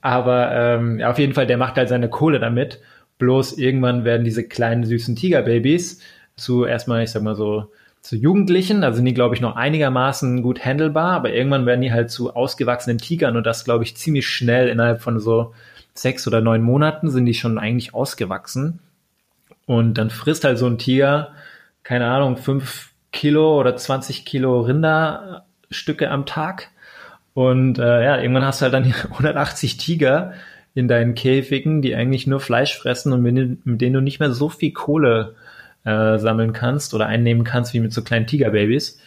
Aber ähm, ja, auf jeden Fall, der macht halt seine Kohle damit. Bloß irgendwann werden diese kleinen süßen Tigerbabys zu erstmal, ich sag mal so, zu Jugendlichen, da sind die, glaube ich, noch einigermaßen gut handelbar, aber irgendwann werden die halt zu ausgewachsenen Tigern und das, glaube ich, ziemlich schnell innerhalb von so sechs oder neun Monaten sind die schon eigentlich ausgewachsen. Und dann frisst halt so ein Tiger, keine Ahnung, fünf Kilo oder 20 Kilo Rinder Stücke am Tag. Und äh, ja, irgendwann hast du halt dann 180 Tiger in deinen Käfigen, die eigentlich nur Fleisch fressen und mit, mit denen du nicht mehr so viel Kohle äh, sammeln kannst oder einnehmen kannst wie mit so kleinen Tigerbabys.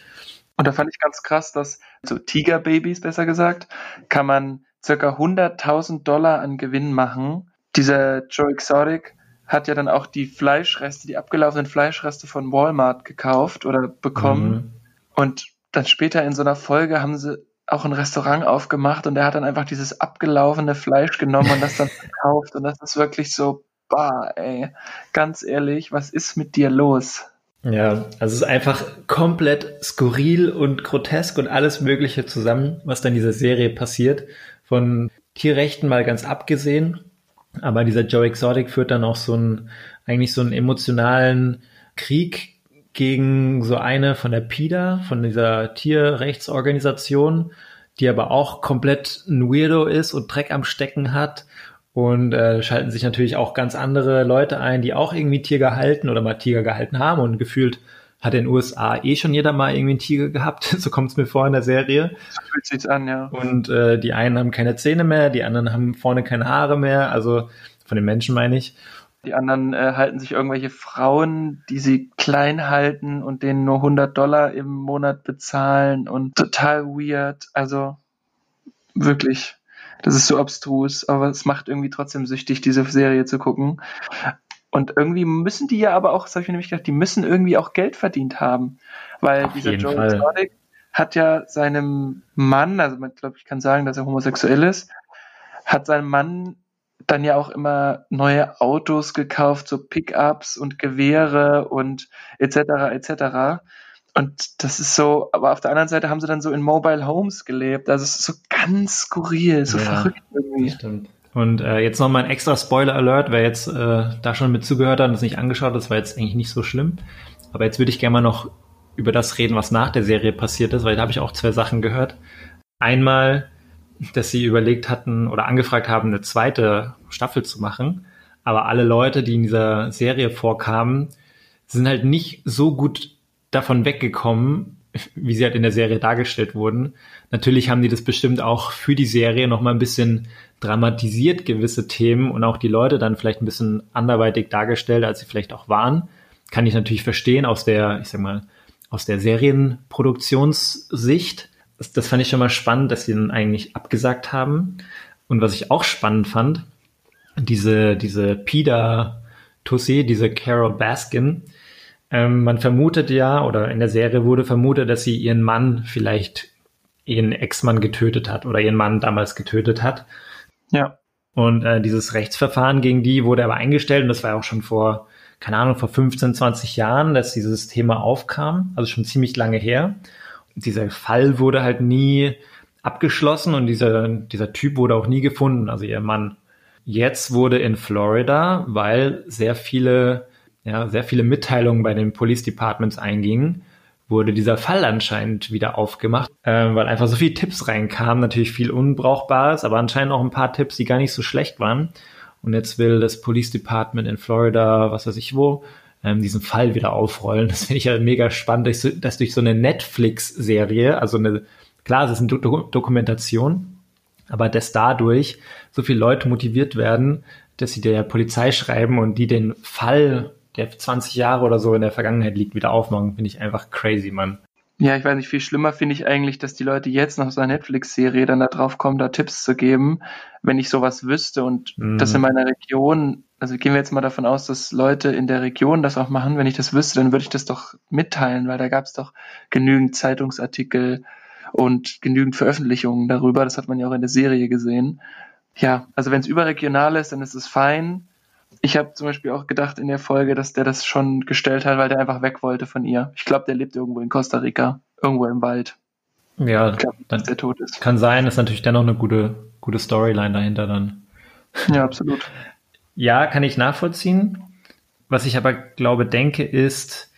Und da fand ich ganz krass, dass so Tigerbabys, besser gesagt, kann man circa 100.000 Dollar an Gewinn machen, dieser Joe Exotic hat ja dann auch die Fleischreste, die abgelaufenen Fleischreste von Walmart gekauft oder bekommen. Mhm. Und dann später in so einer Folge haben sie auch ein Restaurant aufgemacht und er hat dann einfach dieses abgelaufene Fleisch genommen und das dann verkauft. Und das ist wirklich so, bah, ey, ganz ehrlich, was ist mit dir los? Ja, also es ist einfach komplett skurril und grotesk und alles Mögliche zusammen, was dann in dieser Serie passiert. Von Tierrechten mal ganz abgesehen. Aber dieser Joe Exotic führt dann auch so einen, eigentlich so einen emotionalen Krieg gegen so eine von der PIDA, von dieser Tierrechtsorganisation, die aber auch komplett ein Weirdo ist und Dreck am Stecken hat. Und äh, schalten sich natürlich auch ganz andere Leute ein, die auch irgendwie Tiger gehalten oder mal Tiger gehalten haben und gefühlt hat in den USA eh schon jeder mal irgendwie einen Tiger gehabt, so kommt es mir vor in der Serie. So fühlt sich's an, ja. Und äh, die einen haben keine Zähne mehr, die anderen haben vorne keine Haare mehr, also von den Menschen meine ich. Die anderen äh, halten sich irgendwelche Frauen, die sie klein halten und denen nur 100 Dollar im Monat bezahlen und total weird. Also wirklich, das ist so abstrus, aber es macht irgendwie trotzdem süchtig, diese Serie zu gucken. Und irgendwie müssen die ja aber auch, das habe ich mir nämlich gedacht, die müssen irgendwie auch Geld verdient haben. Weil Auf dieser Joe Exotic hat ja seinem Mann, also man glaube ich kann sagen, dass er homosexuell ist, hat seinem Mann dann ja auch immer neue Autos gekauft, so Pickups und Gewehre und etc. etc. Und das ist so, aber auf der anderen Seite haben sie dann so in Mobile Homes gelebt. Also es ist so ganz skurril, so ja, verrückt irgendwie. Stimmt. Und äh, jetzt nochmal ein extra Spoiler-Alert, wer jetzt äh, da schon mit zugehört hat und es nicht angeschaut hat, das war jetzt eigentlich nicht so schlimm. Aber jetzt würde ich gerne mal noch über das reden, was nach der Serie passiert ist, weil da habe ich auch zwei Sachen gehört. Einmal dass sie überlegt hatten oder angefragt haben, eine zweite Staffel zu machen. Aber alle Leute, die in dieser Serie vorkamen, sind halt nicht so gut davon weggekommen, wie sie halt in der Serie dargestellt wurden. Natürlich haben die das bestimmt auch für die Serie noch mal ein bisschen dramatisiert, gewisse Themen und auch die Leute dann vielleicht ein bisschen anderweitig dargestellt, als sie vielleicht auch waren. Kann ich natürlich verstehen aus der, ich sag mal, aus der Serienproduktionssicht das, das fand ich schon mal spannend, dass sie dann eigentlich abgesagt haben. Und was ich auch spannend fand, diese, diese Pida Tussi, diese Carol Baskin, ähm, man vermutet ja, oder in der Serie wurde vermutet, dass sie ihren Mann vielleicht ihren Ex-Mann getötet hat oder ihren Mann damals getötet hat. Ja. Und äh, dieses Rechtsverfahren gegen die wurde aber eingestellt und das war auch schon vor, keine Ahnung, vor 15, 20 Jahren, dass dieses Thema aufkam, also schon ziemlich lange her dieser Fall wurde halt nie abgeschlossen und dieser, dieser Typ wurde auch nie gefunden, also ihr Mann. Jetzt wurde in Florida, weil sehr viele, ja, sehr viele Mitteilungen bei den Police Departments eingingen, wurde dieser Fall anscheinend wieder aufgemacht, äh, weil einfach so viele Tipps reinkamen, natürlich viel Unbrauchbares, aber anscheinend auch ein paar Tipps, die gar nicht so schlecht waren. Und jetzt will das Police Department in Florida, was weiß ich wo, ähm, diesen Fall wieder aufrollen. Das finde ich ja mega spannend, dass, dass durch so eine Netflix-Serie, also eine, klar, es ist eine Do Dokumentation, aber dass dadurch so viele Leute motiviert werden, dass sie der Polizei schreiben und die den Fall, der 20 Jahre oder so in der Vergangenheit liegt, wieder aufmachen, finde ich einfach crazy, Mann. Ja, ich weiß nicht, viel schlimmer finde ich eigentlich, dass die Leute jetzt nach so einer Netflix-Serie dann da drauf kommen, da Tipps zu geben, wenn ich sowas wüsste und mm. das in meiner Region also gehen wir jetzt mal davon aus, dass Leute in der Region das auch machen. Wenn ich das wüsste, dann würde ich das doch mitteilen, weil da gab es doch genügend Zeitungsartikel und genügend Veröffentlichungen darüber. Das hat man ja auch in der Serie gesehen. Ja, also wenn es überregional ist, dann ist es fein. Ich habe zum Beispiel auch gedacht in der Folge, dass der das schon gestellt hat, weil der einfach weg wollte von ihr. Ich glaube, der lebt irgendwo in Costa Rica, irgendwo im Wald. Ja, ich glaub, dass der tot ist. Kann sein, ist natürlich dennoch eine gute, gute Storyline dahinter dann. Ja, absolut. Ja, kann ich nachvollziehen. Was ich aber glaube, denke, ist,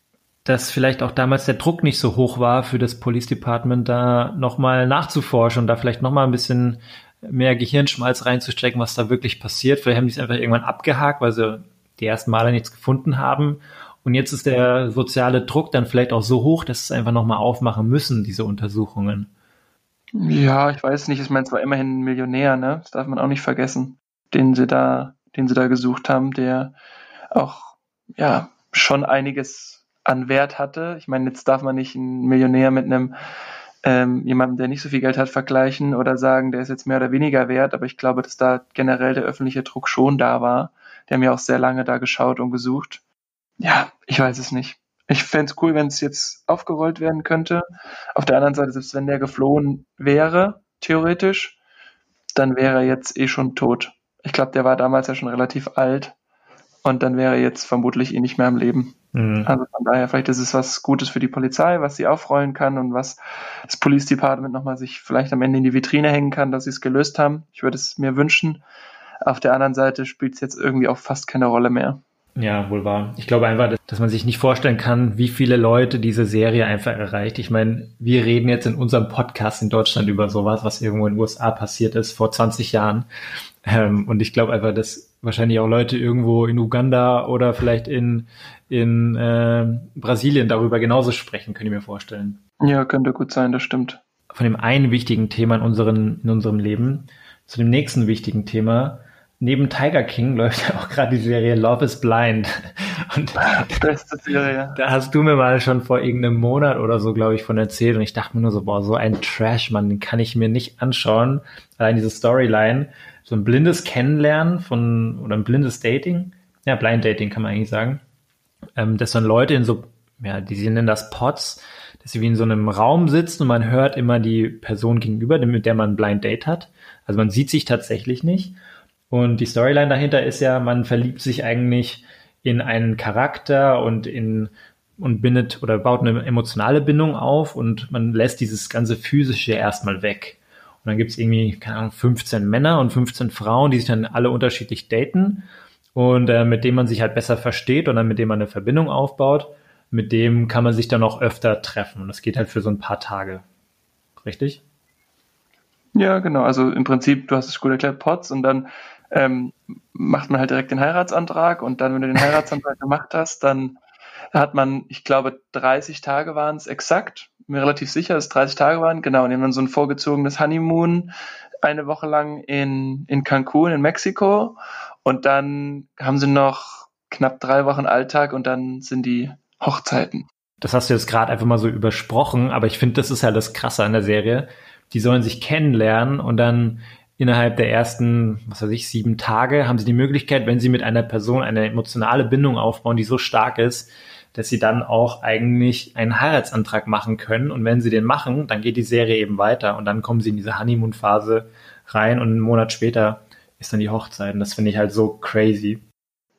dass vielleicht auch damals der Druck nicht so hoch war für das Police Department, da nochmal nachzuforschen und da vielleicht nochmal ein bisschen mehr Gehirnschmalz reinzustecken, was da wirklich passiert. Vielleicht haben die es einfach irgendwann abgehakt, weil sie die ersten Male nichts gefunden haben. Und jetzt ist der soziale Druck dann vielleicht auch so hoch, dass sie es einfach nochmal aufmachen müssen, diese Untersuchungen. Ja, ich weiß nicht. Ich meine, es war immerhin ein Millionär, ne? Das darf man auch nicht vergessen, den sie da den sie da gesucht haben, der auch ja schon einiges an Wert hatte. Ich meine, jetzt darf man nicht einen Millionär mit einem ähm, jemandem, der nicht so viel Geld hat, vergleichen oder sagen, der ist jetzt mehr oder weniger wert. Aber ich glaube, dass da generell der öffentliche Druck schon da war. Der haben ja auch sehr lange da geschaut und gesucht. Ja, ich weiß es nicht. Ich fände es cool, wenn es jetzt aufgerollt werden könnte. Auf der anderen Seite, selbst wenn der geflohen wäre, theoretisch, dann wäre er jetzt eh schon tot. Ich glaube, der war damals ja schon relativ alt und dann wäre er jetzt vermutlich eh nicht mehr am Leben. Mhm. Also von daher, vielleicht ist es was Gutes für die Polizei, was sie aufrollen kann und was das Police Department nochmal sich vielleicht am Ende in die Vitrine hängen kann, dass sie es gelöst haben. Ich würde es mir wünschen. Auf der anderen Seite spielt es jetzt irgendwie auch fast keine Rolle mehr. Ja, wohl wahr. Ich glaube einfach, dass man sich nicht vorstellen kann, wie viele Leute diese Serie einfach erreicht. Ich meine, wir reden jetzt in unserem Podcast in Deutschland über sowas, was irgendwo in den USA passiert ist vor 20 Jahren. Ähm, und ich glaube einfach, dass wahrscheinlich auch Leute irgendwo in Uganda oder vielleicht in, in äh, Brasilien darüber genauso sprechen, könnte ich mir vorstellen. Ja, könnte gut sein, das stimmt. Von dem einen wichtigen Thema in, unseren, in unserem Leben zu dem nächsten wichtigen Thema. Neben Tiger King läuft ja auch gerade die Serie Love is Blind. Und Beste Serie. Da hast du mir mal schon vor irgendeinem Monat oder so, glaube ich, von erzählt. Und ich dachte mir nur so, boah, so ein Trash, Mann, den kann ich mir nicht anschauen. Allein diese Storyline so ein blindes Kennenlernen von, oder ein blindes Dating, ja, Blind Dating kann man eigentlich sagen, ähm, dass dann Leute in so, ja, die sie nennen das Pots, dass sie wie in so einem Raum sitzen und man hört immer die Person gegenüber, mit der man ein Blind Date hat. Also man sieht sich tatsächlich nicht. Und die Storyline dahinter ist ja, man verliebt sich eigentlich in einen Charakter und in und bindet oder baut eine emotionale Bindung auf und man lässt dieses ganze physische erstmal weg. Und dann gibt's irgendwie, keine Ahnung, 15 Männer und 15 Frauen, die sich dann alle unterschiedlich daten und äh, mit dem man sich halt besser versteht und dann mit dem man eine Verbindung aufbaut. Mit dem kann man sich dann auch öfter treffen. Und das geht halt für so ein paar Tage. Richtig? Ja, genau. Also im Prinzip, du hast es gut erklärt, Pots und dann ähm, macht man halt direkt den Heiratsantrag und dann, wenn du den Heiratsantrag gemacht hast, dann hat man, ich glaube, 30 Tage waren es exakt mir relativ sicher, dass es 30 Tage waren. Genau, haben dann so ein vorgezogenes Honeymoon eine Woche lang in, in Cancun in Mexiko. Und dann haben sie noch knapp drei Wochen Alltag und dann sind die Hochzeiten. Das hast du jetzt gerade einfach mal so übersprochen, aber ich finde, das ist ja das Krasse an der Serie. Die sollen sich kennenlernen und dann innerhalb der ersten, was weiß ich, sieben Tage haben sie die Möglichkeit, wenn sie mit einer Person eine emotionale Bindung aufbauen, die so stark ist, dass sie dann auch eigentlich einen Heiratsantrag machen können. Und wenn sie den machen, dann geht die Serie eben weiter und dann kommen sie in diese Honeymoon-Phase rein und einen Monat später ist dann die Hochzeit. Und das finde ich halt so crazy.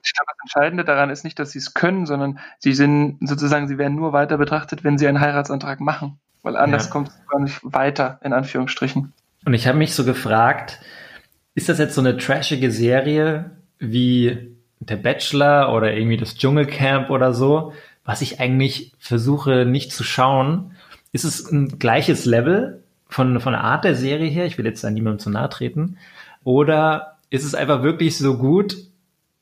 Ich glaube, das Entscheidende daran ist nicht, dass sie es können, sondern sie sind sozusagen, sie werden nur weiter betrachtet, wenn sie einen Heiratsantrag machen. Weil anders ja. kommt es gar nicht weiter, in Anführungsstrichen. Und ich habe mich so gefragt, ist das jetzt so eine trashige Serie wie der Bachelor oder irgendwie das Dschungelcamp oder so, was ich eigentlich versuche nicht zu schauen. Ist es ein gleiches Level von, von der Art der Serie her? Ich will jetzt da niemandem zu nahe treten. Oder ist es einfach wirklich so gut?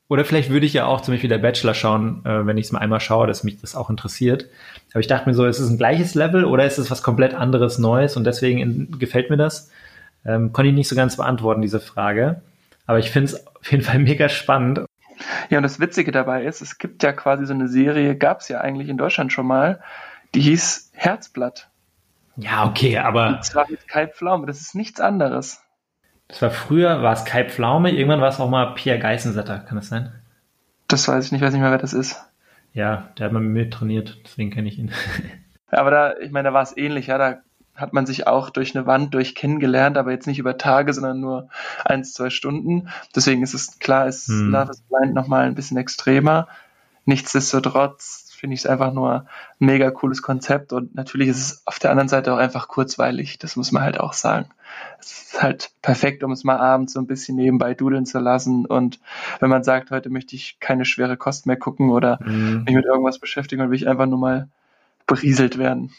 Oder vielleicht würde ich ja auch zum Beispiel der Bachelor schauen, äh, wenn ich es mal einmal schaue, dass mich das auch interessiert. Aber ich dachte mir so, ist es ein gleiches Level oder ist es was komplett anderes Neues und deswegen gefällt mir das? Ähm, konnte ich nicht so ganz beantworten, diese Frage. Aber ich finde es auf jeden Fall mega spannend ja, und das Witzige dabei ist, es gibt ja quasi so eine Serie, gab es ja eigentlich in Deutschland schon mal, die hieß Herzblatt. Ja, okay, aber. Und zwar mit Kai Pflaume, das ist nichts anderes. Das war früher, war es Kai Pflaume, irgendwann war es auch mal Pierre Geissensetter, kann das sein? Das weiß ich nicht, weiß nicht mehr, wer das ist. Ja, der hat mal mit trainiert, deswegen kenne ich ihn. aber da, ich meine, da war es ähnlich, ja, da hat man sich auch durch eine Wand durch kennengelernt, aber jetzt nicht über Tage, sondern nur eins, zwei Stunden. Deswegen ist es klar, ist hm. Love is Blind nochmal ein bisschen extremer. Nichtsdestotrotz finde ich es einfach nur ein mega cooles Konzept und natürlich ist es auf der anderen Seite auch einfach kurzweilig. Das muss man halt auch sagen. Es ist halt perfekt, um es mal abends so ein bisschen nebenbei dudeln zu lassen und wenn man sagt, heute möchte ich keine schwere Kost mehr gucken oder hm. mich mit irgendwas beschäftigen und will ich einfach nur mal berieselt werden.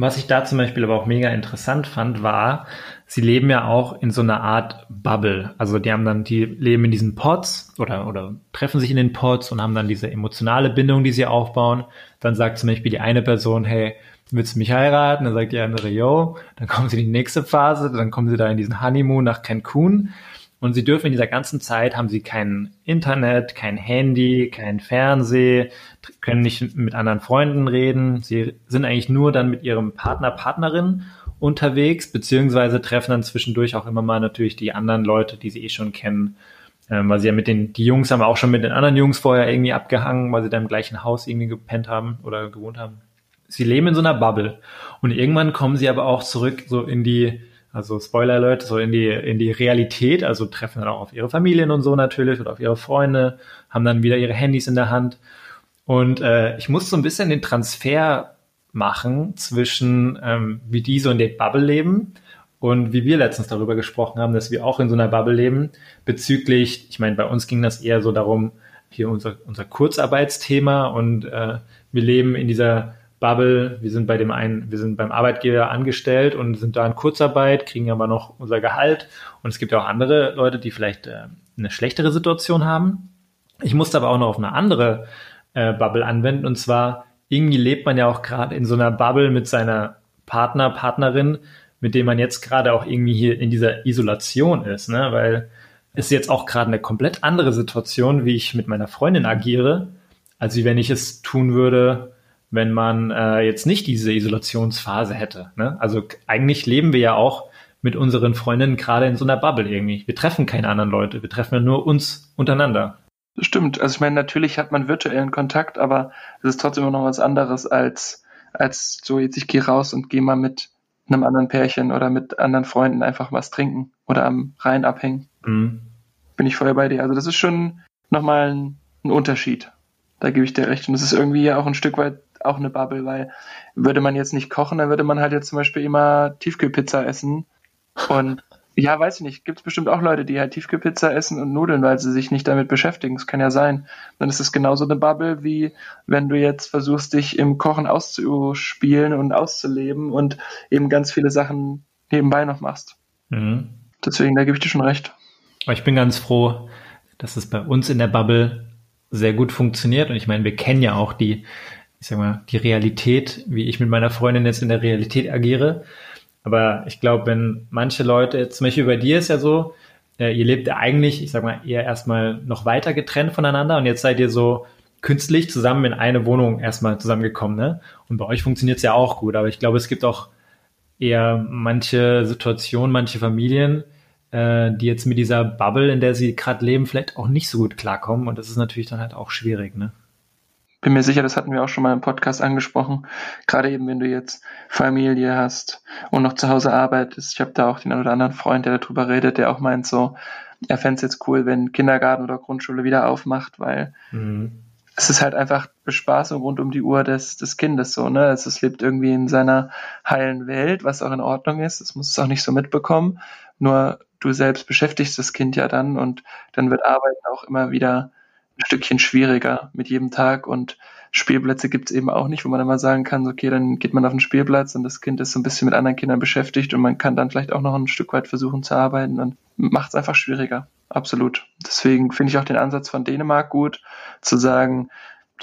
Was ich da zum Beispiel aber auch mega interessant fand, war, sie leben ja auch in so einer Art Bubble. Also die haben dann, die leben in diesen Pods oder, oder treffen sich in den Pods und haben dann diese emotionale Bindung, die sie aufbauen. Dann sagt zum Beispiel die eine Person, hey, willst du mich heiraten? Dann sagt die andere, yo. Dann kommen sie in die nächste Phase, dann kommen sie da in diesen Honeymoon nach Cancun. Und sie dürfen in dieser ganzen Zeit, haben sie kein Internet, kein Handy, kein Fernseh, können nicht mit anderen Freunden reden. Sie sind eigentlich nur dann mit ihrem Partner, Partnerin unterwegs, beziehungsweise treffen dann zwischendurch auch immer mal natürlich die anderen Leute, die sie eh schon kennen. Ähm, weil sie ja mit den, die Jungs haben auch schon mit den anderen Jungs vorher irgendwie abgehangen, weil sie da im gleichen Haus irgendwie gepennt haben oder gewohnt haben. Sie leben in so einer Bubble. Und irgendwann kommen sie aber auch zurück so in die, also Spoiler Alert, so in die, in die Realität, also treffen dann auch auf ihre Familien und so natürlich oder auf ihre Freunde, haben dann wieder ihre Handys in der Hand. Und äh, ich muss so ein bisschen den Transfer machen zwischen, ähm, wie die so in der Bubble leben und wie wir letztens darüber gesprochen haben, dass wir auch in so einer Bubble leben, bezüglich, ich meine, bei uns ging das eher so darum, hier unser, unser Kurzarbeitsthema und äh, wir leben in dieser Bubble, wir sind bei dem einen, wir sind beim Arbeitgeber angestellt und sind da in Kurzarbeit, kriegen aber noch unser Gehalt. Und es gibt ja auch andere Leute, die vielleicht äh, eine schlechtere Situation haben. Ich musste aber auch noch auf eine andere äh, Bubble anwenden. Und zwar, irgendwie lebt man ja auch gerade in so einer Bubble mit seiner Partner, Partnerin, mit dem man jetzt gerade auch irgendwie hier in dieser Isolation ist, ne? Weil es ist jetzt auch gerade eine komplett andere Situation, wie ich mit meiner Freundin agiere, als wie wenn ich es tun würde, wenn man äh, jetzt nicht diese Isolationsphase hätte. Ne? Also eigentlich leben wir ja auch mit unseren Freundinnen gerade in so einer Bubble irgendwie. Wir treffen keine anderen Leute, wir treffen ja nur uns untereinander. Stimmt, also ich meine, natürlich hat man virtuellen Kontakt, aber es ist trotzdem immer noch was anderes als, als so jetzt ich gehe raus und gehe mal mit einem anderen Pärchen oder mit anderen Freunden einfach was trinken oder am Rhein abhängen. Mhm. Bin ich vorher bei dir. Also das ist schon nochmal ein, ein Unterschied. Da gebe ich dir recht. Und das ist irgendwie ja auch ein Stück weit auch eine Bubble, weil würde man jetzt nicht kochen, dann würde man halt jetzt zum Beispiel immer Tiefkühlpizza essen. Und ja, weiß ich nicht, gibt es bestimmt auch Leute, die halt Tiefkühlpizza essen und Nudeln, weil sie sich nicht damit beschäftigen. Das kann ja sein. Dann ist es genauso eine Bubble, wie wenn du jetzt versuchst, dich im Kochen auszuspielen und auszuleben und eben ganz viele Sachen nebenbei noch machst. Mhm. Deswegen, da gebe ich dir schon recht. Aber ich bin ganz froh, dass es bei uns in der Bubble sehr gut funktioniert. Und ich meine, wir kennen ja auch die ich sag mal, die Realität, wie ich mit meiner Freundin jetzt in der Realität agiere. Aber ich glaube, wenn manche Leute, zum Beispiel bei dir ist ja so, äh, ihr lebt eigentlich, ich sag mal, eher erstmal noch weiter getrennt voneinander und jetzt seid ihr so künstlich zusammen in eine Wohnung erstmal zusammengekommen, ne? Und bei euch funktioniert es ja auch gut, aber ich glaube, es gibt auch eher manche Situationen, manche Familien, äh, die jetzt mit dieser Bubble, in der sie gerade leben, vielleicht auch nicht so gut klarkommen und das ist natürlich dann halt auch schwierig, ne? Bin mir sicher, das hatten wir auch schon mal im Podcast angesprochen, gerade eben, wenn du jetzt Familie hast und noch zu Hause arbeitest. Ich habe da auch den einen oder anderen Freund, der darüber redet, der auch meint so, er fände es jetzt cool, wenn Kindergarten oder Grundschule wieder aufmacht, weil mhm. es ist halt einfach Bespaßung rund um die Uhr des, des Kindes so, ne? Es, es lebt irgendwie in seiner heilen Welt, was auch in Ordnung ist. Es muss es auch nicht so mitbekommen. Nur du selbst beschäftigst das Kind ja dann und dann wird Arbeiten auch immer wieder ein Stückchen schwieriger mit jedem Tag und Spielplätze gibt es eben auch nicht, wo man immer sagen kann, okay, dann geht man auf den Spielplatz und das Kind ist so ein bisschen mit anderen Kindern beschäftigt und man kann dann vielleicht auch noch ein Stück weit versuchen zu arbeiten und macht es einfach schwieriger. Absolut. Deswegen finde ich auch den Ansatz von Dänemark gut, zu sagen,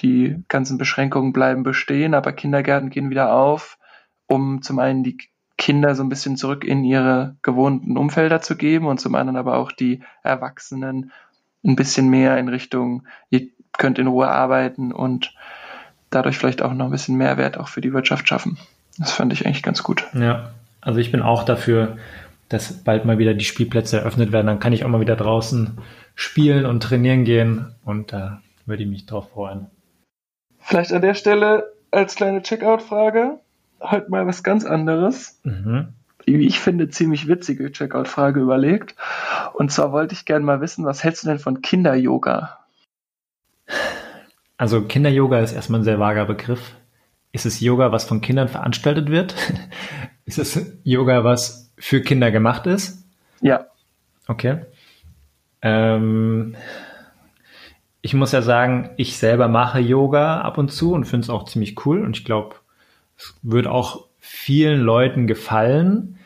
die ganzen Beschränkungen bleiben bestehen, aber Kindergärten gehen wieder auf, um zum einen die Kinder so ein bisschen zurück in ihre gewohnten Umfelder zu geben und zum anderen aber auch die Erwachsenen ein bisschen mehr in Richtung, ihr könnt in Ruhe arbeiten und dadurch vielleicht auch noch ein bisschen Mehrwert auch für die Wirtschaft schaffen. Das fand ich eigentlich ganz gut. Ja, also ich bin auch dafür, dass bald mal wieder die Spielplätze eröffnet werden. Dann kann ich auch mal wieder draußen spielen und trainieren gehen und da äh, würde ich mich drauf freuen. Vielleicht an der Stelle als kleine Checkout-Frage heute mal was ganz anderes. Mhm wie ich finde, ziemlich witzige Checkout-Frage überlegt. Und zwar wollte ich gerne mal wissen, was hältst du denn von Kinder-Yoga? Also Kinder-Yoga ist erstmal ein sehr vager Begriff. Ist es Yoga, was von Kindern veranstaltet wird? ist es Yoga, was für Kinder gemacht ist? Ja. Okay. Ähm, ich muss ja sagen, ich selber mache Yoga ab und zu und finde es auch ziemlich cool. Und ich glaube, es wird auch vielen Leuten gefallen,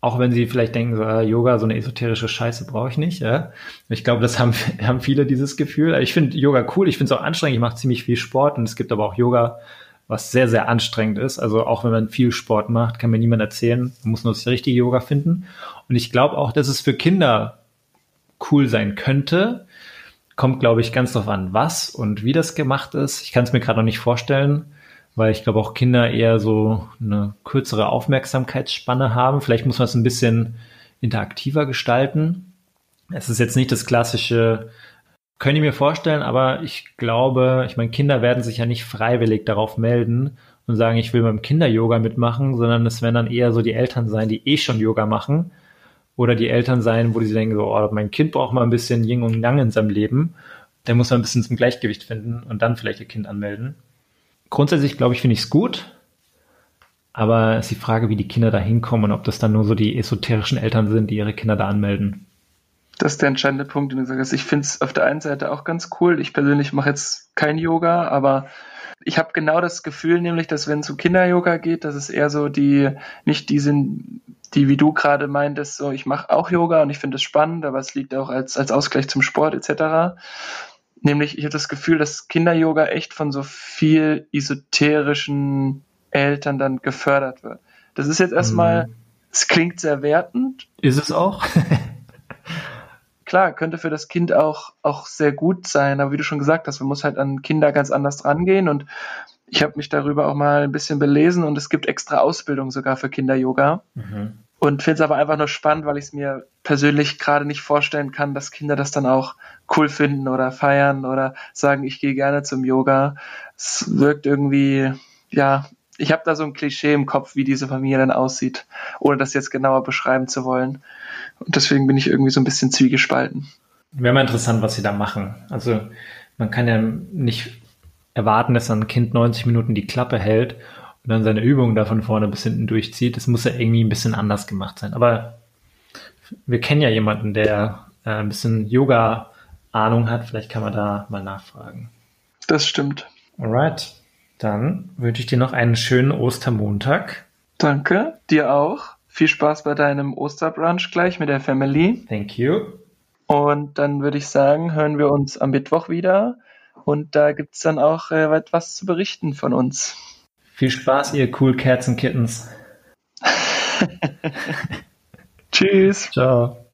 auch wenn sie vielleicht denken, so, äh, Yoga, so eine esoterische Scheiße brauche ich nicht. Ja? Ich glaube, das haben, haben viele dieses Gefühl. Ich finde Yoga cool, ich finde es auch anstrengend, ich mache ziemlich viel Sport und es gibt aber auch Yoga, was sehr, sehr anstrengend ist. Also auch wenn man viel Sport macht, kann mir niemand erzählen, man muss nur das richtige Yoga finden. Und ich glaube auch, dass es für Kinder cool sein könnte. Kommt, glaube ich, ganz drauf an, was und wie das gemacht ist. Ich kann es mir gerade noch nicht vorstellen weil ich glaube auch Kinder eher so eine kürzere Aufmerksamkeitsspanne haben. Vielleicht muss man es ein bisschen interaktiver gestalten. Es ist jetzt nicht das klassische, könnte ich mir vorstellen, aber ich glaube, ich meine, Kinder werden sich ja nicht freiwillig darauf melden und sagen, ich will beim Kinder-Yoga mitmachen, sondern es werden dann eher so die Eltern sein, die eh schon Yoga machen oder die Eltern sein, wo die denken, so, oh, mein Kind braucht mal ein bisschen Yin und Yang in seinem Leben. Der muss man ein bisschen zum Gleichgewicht finden und dann vielleicht ihr Kind anmelden. Grundsätzlich, glaube ich, finde ich es gut. Aber es ist die Frage, wie die Kinder da hinkommen und ob das dann nur so die esoterischen Eltern sind, die ihre Kinder da anmelden. Das ist der entscheidende Punkt, den du sagst. Ich finde es auf der einen Seite auch ganz cool. Ich persönlich mache jetzt kein Yoga, aber ich habe genau das Gefühl, nämlich, dass wenn es um Kinder-Yoga geht, dass es eher so die, nicht die sind, die wie du gerade meintest, so ich mache auch Yoga und ich finde es spannend, aber es liegt auch als, als Ausgleich zum Sport etc. Nämlich, ich habe das Gefühl, dass Kinder-Yoga echt von so viel esoterischen Eltern dann gefördert wird. Das ist jetzt erstmal, mhm. es klingt sehr wertend. Ist es auch? Klar, könnte für das Kind auch, auch sehr gut sein, aber wie du schon gesagt hast, man muss halt an Kinder ganz anders rangehen und ich habe mich darüber auch mal ein bisschen belesen und es gibt extra Ausbildung sogar für Kinder-Yoga. Mhm. Und finde es aber einfach nur spannend, weil ich es mir persönlich gerade nicht vorstellen kann, dass Kinder das dann auch cool finden oder feiern oder sagen, ich gehe gerne zum Yoga. Es wirkt irgendwie, ja, ich habe da so ein Klischee im Kopf, wie diese Familie dann aussieht, ohne das jetzt genauer beschreiben zu wollen. Und deswegen bin ich irgendwie so ein bisschen zwiegespalten. Wäre mal interessant, was sie da machen. Also man kann ja nicht erwarten, dass ein Kind 90 Minuten die Klappe hält und dann seine Übungen da von vorne bis hinten durchzieht. Das muss ja irgendwie ein bisschen anders gemacht sein. Aber wir kennen ja jemanden, der äh, ein bisschen Yoga-Ahnung hat. Vielleicht kann man da mal nachfragen. Das stimmt. Alright. Dann wünsche ich dir noch einen schönen Ostermontag. Danke, dir auch. Viel Spaß bei deinem Osterbrunch gleich mit der Family. Thank you. Und dann würde ich sagen, hören wir uns am Mittwoch wieder. Und da gibt es dann auch äh, etwas zu berichten von uns. Viel Spaß, ihr cool Cats und Kittens. Tschüss. Ciao.